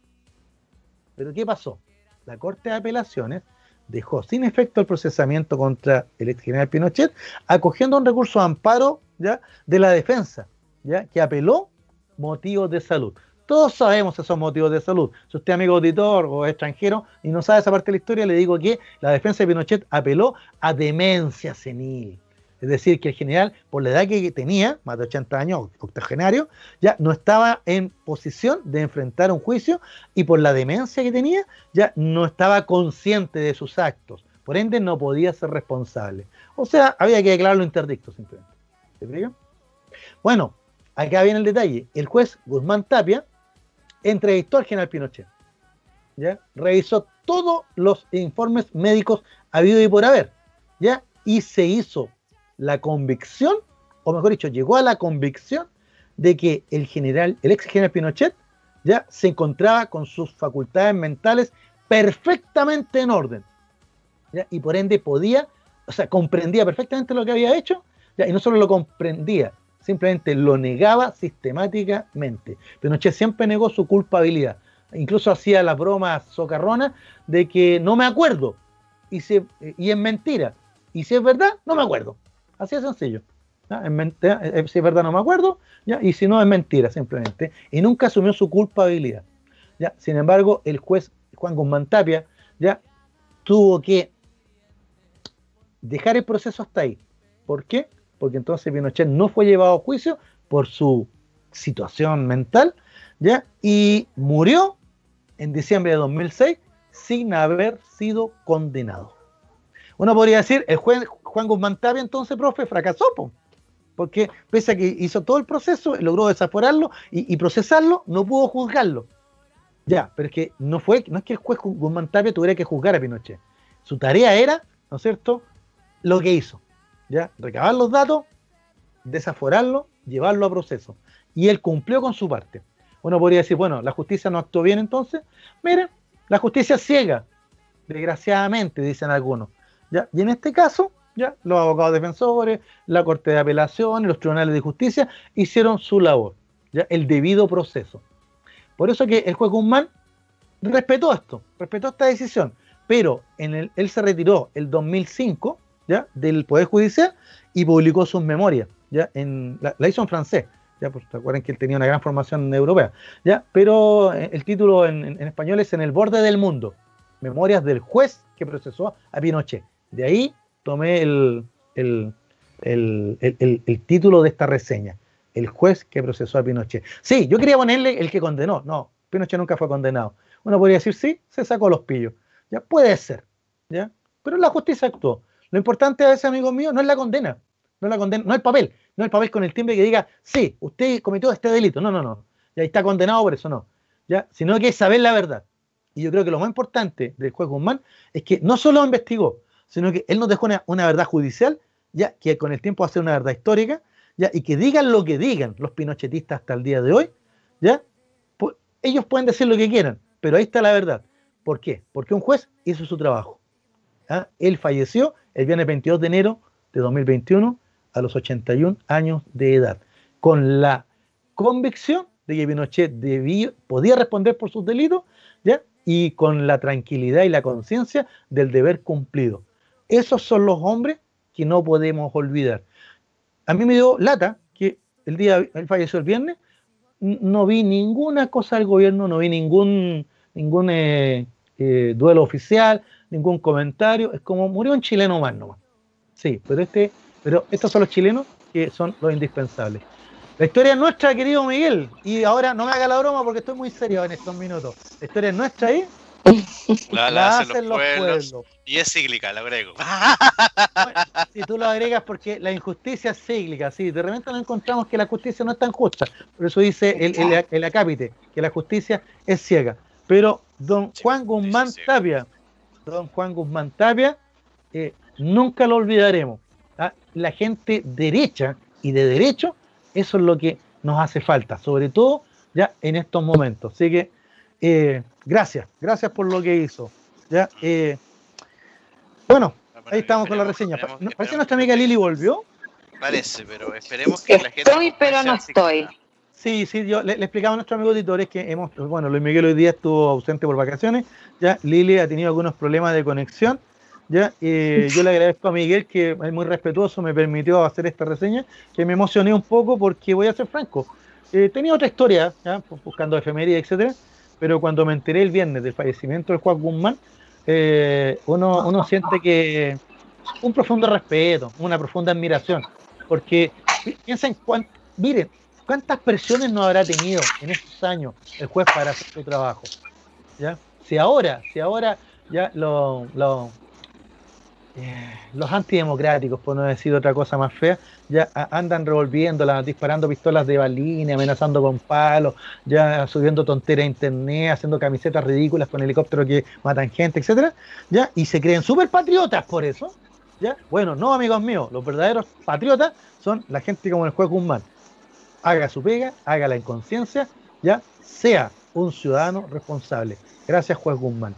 Pero ¿qué pasó? La Corte de Apelaciones dejó sin efecto el procesamiento contra el ex general Pinochet, acogiendo un recurso de amparo ¿ya? de la defensa, ¿ya? que apeló motivos de salud. Todos sabemos esos motivos de salud. Si usted amigo auditor o extranjero y no sabe esa parte de la historia, le digo que la defensa de Pinochet apeló a demencia senil. Es decir, que el general, por la edad que tenía, más de 80 años, octogenario, ya no estaba en posición de enfrentar un juicio y por la demencia que tenía, ya no estaba consciente de sus actos. Por ende, no podía ser responsable. O sea, había que declararlo interdicto simplemente. ¿Se Bueno, acá viene el detalle. El juez Guzmán Tapia entrevistó al general Pinochet. ¿ya? Revisó todos los informes médicos habido y por haber. ¿ya? Y se hizo la convicción, o mejor dicho, llegó a la convicción de que el general, el ex general Pinochet, ya se encontraba con sus facultades mentales perfectamente en orden. ¿ya? Y por ende podía, o sea, comprendía perfectamente lo que había hecho, y no solo lo comprendía, simplemente lo negaba sistemáticamente. Pinochet siempre negó su culpabilidad. Incluso hacía la broma socarrona de que no me acuerdo. Y, se, y es mentira. Y si es verdad, no me acuerdo. Así de sencillo. Eh, si es verdad, no me acuerdo. ¿ya? Y si no, es mentira, simplemente. Y nunca asumió su culpabilidad. ¿ya? Sin embargo, el juez Juan Guzmán Tapia ya tuvo que dejar el proceso hasta ahí. ¿Por qué? Porque entonces Pinochet no fue llevado a juicio por su situación mental, ¿ya? Y murió en diciembre de 2006 sin haber sido condenado. Uno podría decir, el juez Juan Guzmán Tapia entonces, profe, fracasó, porque pese a que hizo todo el proceso, logró desaforarlo y, procesarlo, no pudo juzgarlo. Ya, pero es que no fue, no es que el juez Guzmán Tapia tuviera que juzgar a Pinochet. Su tarea era, ¿no es cierto?, lo que hizo. Recabar los datos, desaforarlo, llevarlo a proceso. Y él cumplió con su parte. Uno podría decir, bueno, la justicia no actuó bien entonces. Miren, la justicia ciega, desgraciadamente, dicen algunos. ¿ya? Y en este caso, ya los abogados defensores, la Corte de Apelación y los tribunales de justicia hicieron su labor, ¿ya? el debido proceso. Por eso que el juez Guzmán respetó esto, respetó esta decisión, pero en el, él se retiró el 2005 del Poder Judicial y publicó sus memorias. ¿ya? En, la, hizo en francés, ¿ya? Pues, acuerdan que él tenía una gran formación europea, ¿ya? pero eh, el título en, español es En el borde del mundo, Memorias del juez que procesó a Pinochet. De ahí tomé el, el, el, título de esta reseña, El juez que procesó a Pinochet. Sí, yo quería ponerle el que condenó, no, Pinochet nunca fue condenado. Uno podría decir, sí, se sacó los pillos, ya puede ser, ¿ya? pero la justicia actuó. Lo importante a ese amigo mío no es la condena, no es la condena, no el papel, no el papel con el timbre que diga, sí, usted cometió este delito. No, no, no. Ya está condenado por eso, no. ¿ya? Sino que es saber la verdad. Y yo creo que lo más importante del juez Guzmán es que no solo investigó, sino que él nos dejó una, verdad judicial, ya que con el tiempo va a ser una verdad histórica, ya, y que digan lo que digan los pinochetistas hasta el día de hoy, ya, ellos pueden decir lo que quieran, pero ahí está la verdad. ¿Por qué? Porque un juez hizo su trabajo. ¿Ah? Él falleció el viernes 22 de enero de 2021 a los 81 años de edad, con la convicción de que Pinochet podía responder por sus delitos, ¿ya? y con la tranquilidad y la conciencia del deber cumplido. Esos son los hombres que no podemos olvidar. A mí me dio lata que el día, él falleció el viernes, no vi ninguna cosa del gobierno, no vi ningún, ningún eh, eh, duelo oficial, ningún comentario, es como murió un chileno más nomás. Sí, pero este, pero estos son los chilenos que son los indispensables. La historia es nuestra, querido Miguel, y ahora no me haga la broma porque estoy muy serio en estos minutos. La historia es nuestra ahí. La, hacen, los, pueblos, Y es cíclica, la agrego. si tú lo agregas porque la injusticia es cíclica, sí, de repente nos encontramos que la justicia no es tan justa. Por eso dice el, el, el acápite, que la justicia es ciega. Pero don Juan Guzmán Tapia, don Juan Guzmán Tapia, eh, nunca lo olvidaremos. ¿ah? La gente derecha y de derecho, eso es lo que nos hace falta, sobre todo ya en estos momentos. Así que eh, gracias, gracias por lo que hizo. ¿ya? Eh, bueno, ahí estamos con la reseña. Parece que nuestra amiga Lili volvió. Parece, pero esperemos que la gente. Estoy, pero no estoy. Sí, sí, yo le, explicaba a nuestros amigos auditores que hemos, bueno, Luis Miguel hoy día estuvo ausente por vacaciones, ya Lili ha tenido algunos problemas de conexión, ya eh, yo le agradezco a Miguel que es muy respetuoso, me permitió hacer esta reseña, que me emocioné un poco porque voy a ser franco, eh, tenía otra historia, ¿ya? buscando efemería, etcétera, pero cuando me enteré el viernes del fallecimiento de Juan Guzmán, eh, uno, uno siente que un profundo respeto, una profunda admiración, porque piensen, miren, ¿Cuántas presiones no habrá tenido en estos años el juez para hacer su trabajo? ¿Ya? Si ahora, si ahora ya lo, eh, los antidemocráticos, por no decir otra cosa más fea, ya andan revolviéndolas, disparando pistolas de balines, amenazando con palos, ya subiendo tonteras a internet, haciendo camisetas ridículas con helicópteros que matan gente, etcétera, ya, y se creen súper patriotas por eso. ¿Ya? Bueno, no, amigos míos, los verdaderos patriotas son la gente como el juez Guzmán, haga su pega, haga la inconsciencia, ya sea un ciudadano responsable. Gracias, juez Guzmán.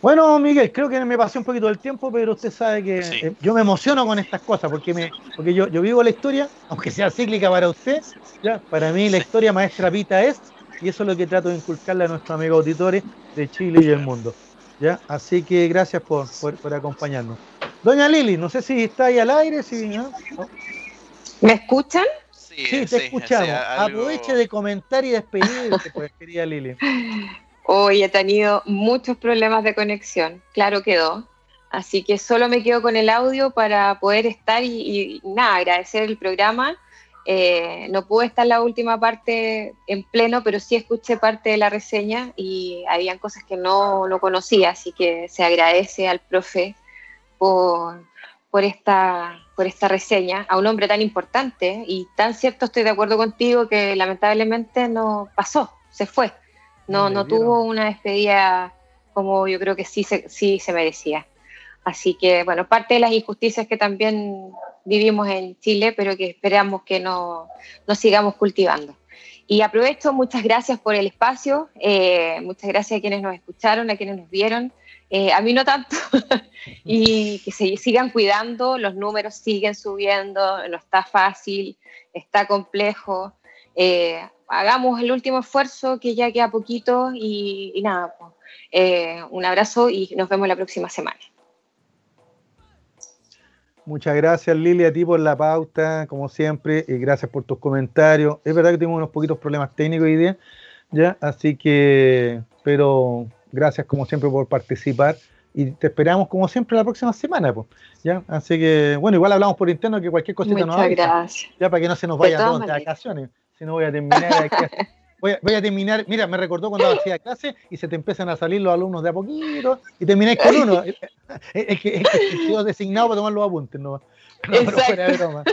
Bueno, Miguel, creo que me pasé un poquito del tiempo, pero usted sabe que eh, yo me emociono con estas cosas, porque me, porque yo, yo vivo la historia, aunque sea cíclica para usted, ya, para mí la historia maestra Pita es, y eso es lo que trato de inculcarle a nuestros amigos auditores de Chile y del mundo. ¿ya? Así que gracias por, por, acompañarnos. Doña Lili, no sé si está ahí al aire, si, ¿Me escuchan? Sí, te escuchamos. Aproveche de comentar y despedirse, pues, querida Lili. Hoy he tenido muchos problemas de conexión, claro quedó. Así que solo me quedo con el audio para poder estar y, nada, agradecer el programa. Eh, no pude estar la última parte en pleno, pero sí escuché parte de la reseña y habían cosas que no, no conocía, así que se agradece al profe por, por, esta, por esta reseña, a un hombre tan importante y tan cierto estoy de acuerdo contigo que lamentablemente no pasó, se fue. No, no tuvo una despedida como yo creo que sí se, sí se merecía. Así que, bueno, parte de las injusticias que también vivimos en Chile, pero que esperamos que no, sigamos cultivando. Y aprovecho, muchas gracias por el espacio, eh, muchas gracias a quienes nos escucharon, a quienes nos vieron, eh, a mí no tanto, y que se sigan cuidando, los números siguen subiendo, no está fácil, está complejo. Eh, hagamos el último esfuerzo, que ya queda poquito y, nada, pues, eh, un abrazo y nos vemos la próxima semana. Muchas gracias Lili a ti por la pauta, como siempre, y gracias por tus comentarios. Es verdad que tenemos unos poquitos problemas técnicos hoy día, ya, así que, pero gracias como siempre por participar y te esperamos como siempre la próxima semana, pues, ya, así que, bueno, igual hablamos por interno que cualquier cosita nos gracias. ya para que no se nos vaya todas de vacaciones si no voy a terminar Voy a, terminar, mira, me recordó cuando hacía clase y se te empiezan a salir los alumnos de a poquito y termináis con uno. Es que, es designado para tomar los apuntes, no, pero fuera de broma.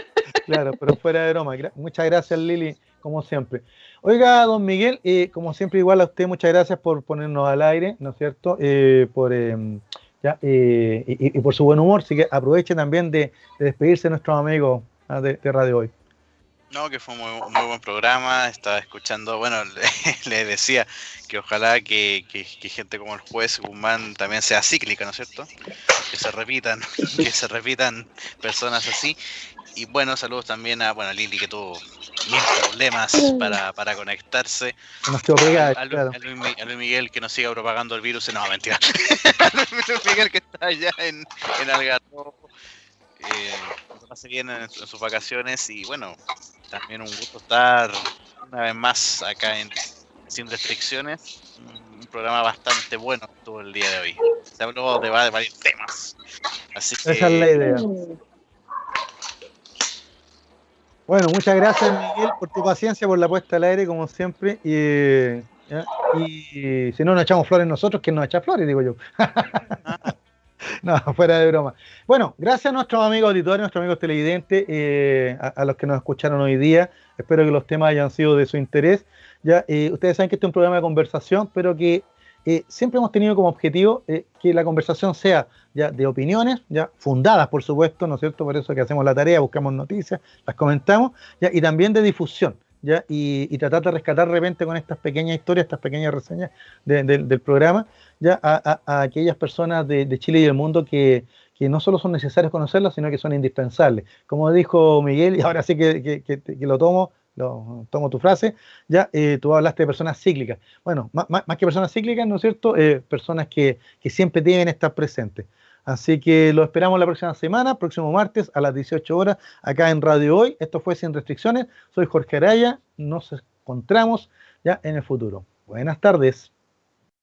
Claro, pero fuera de broma. Muchas gracias, Lili, como siempre. Oiga, don Miguel, eh, como siempre, igual a usted, muchas gracias por ponernos al aire, ¿no es cierto? Eh, por, em, ya, eh, y, por su buen humor, así que aproveche también de, despedirse de nuestros amigos ah, de Radio Hoy. No, que fue un muy, buen programa. Estaba escuchando, bueno, le, decía que ojalá que, gente como el juez Guzmán también sea cíclica, ¿no es cierto? Que se repitan, que se repitan personas así. Y bueno, saludos también a, bueno, Lili que tuvo mil problemas para, para conectarse. a, Luis, Miguel que nos siga propagando el virus. No, mentira. a Luis Miguel que está allá en, en Algarrobo. Eh, pase bien en sus vacaciones y bueno, también un gusto estar una vez más acá en Sin Restricciones. Un programa bastante bueno todo el día de hoy. Se habló de, varios temas. Así que... Esa es la idea. Bueno, muchas gracias Miguel por tu paciencia, por la puesta al aire, como siempre. Y, y si no nos echamos flores nosotros, ¿quién nos echa flores? Digo yo. No, fuera de broma. Bueno, gracias a nuestros amigos auditores, nuestros amigos televidentes, eh, a, los que nos escucharon hoy día. Espero que los temas hayan sido de su interés. Ya, eh, ustedes saben que este es un programa de conversación, pero que eh, siempre hemos tenido como objetivo que la conversación sea ya de opiniones, ya fundadas, por supuesto, ¿no es cierto? Por eso que hacemos la tarea, buscamos noticias, las comentamos, y también de difusión. ¿Ya? Y, tratar de rescatar de repente con estas pequeñas historias, estas pequeñas reseñas del programa, ya a, aquellas personas de, Chile y del mundo que, no solo son necesarios conocerlas, sino que son indispensables. Como dijo Miguel, y ahora sí que, lo tomo, lo, tomo tu frase, ya eh, tú hablaste de personas cíclicas. Bueno, más, que personas cíclicas, ¿no es cierto? Eh, personas que, siempre deben estar presentes. Así que lo esperamos la próxima semana, próximo martes a las 18 horas, acá en Radio Hoy. Esto fue Sin Restricciones. Soy Jorge Araya. Nos encontramos ya en el futuro. Buenas tardes.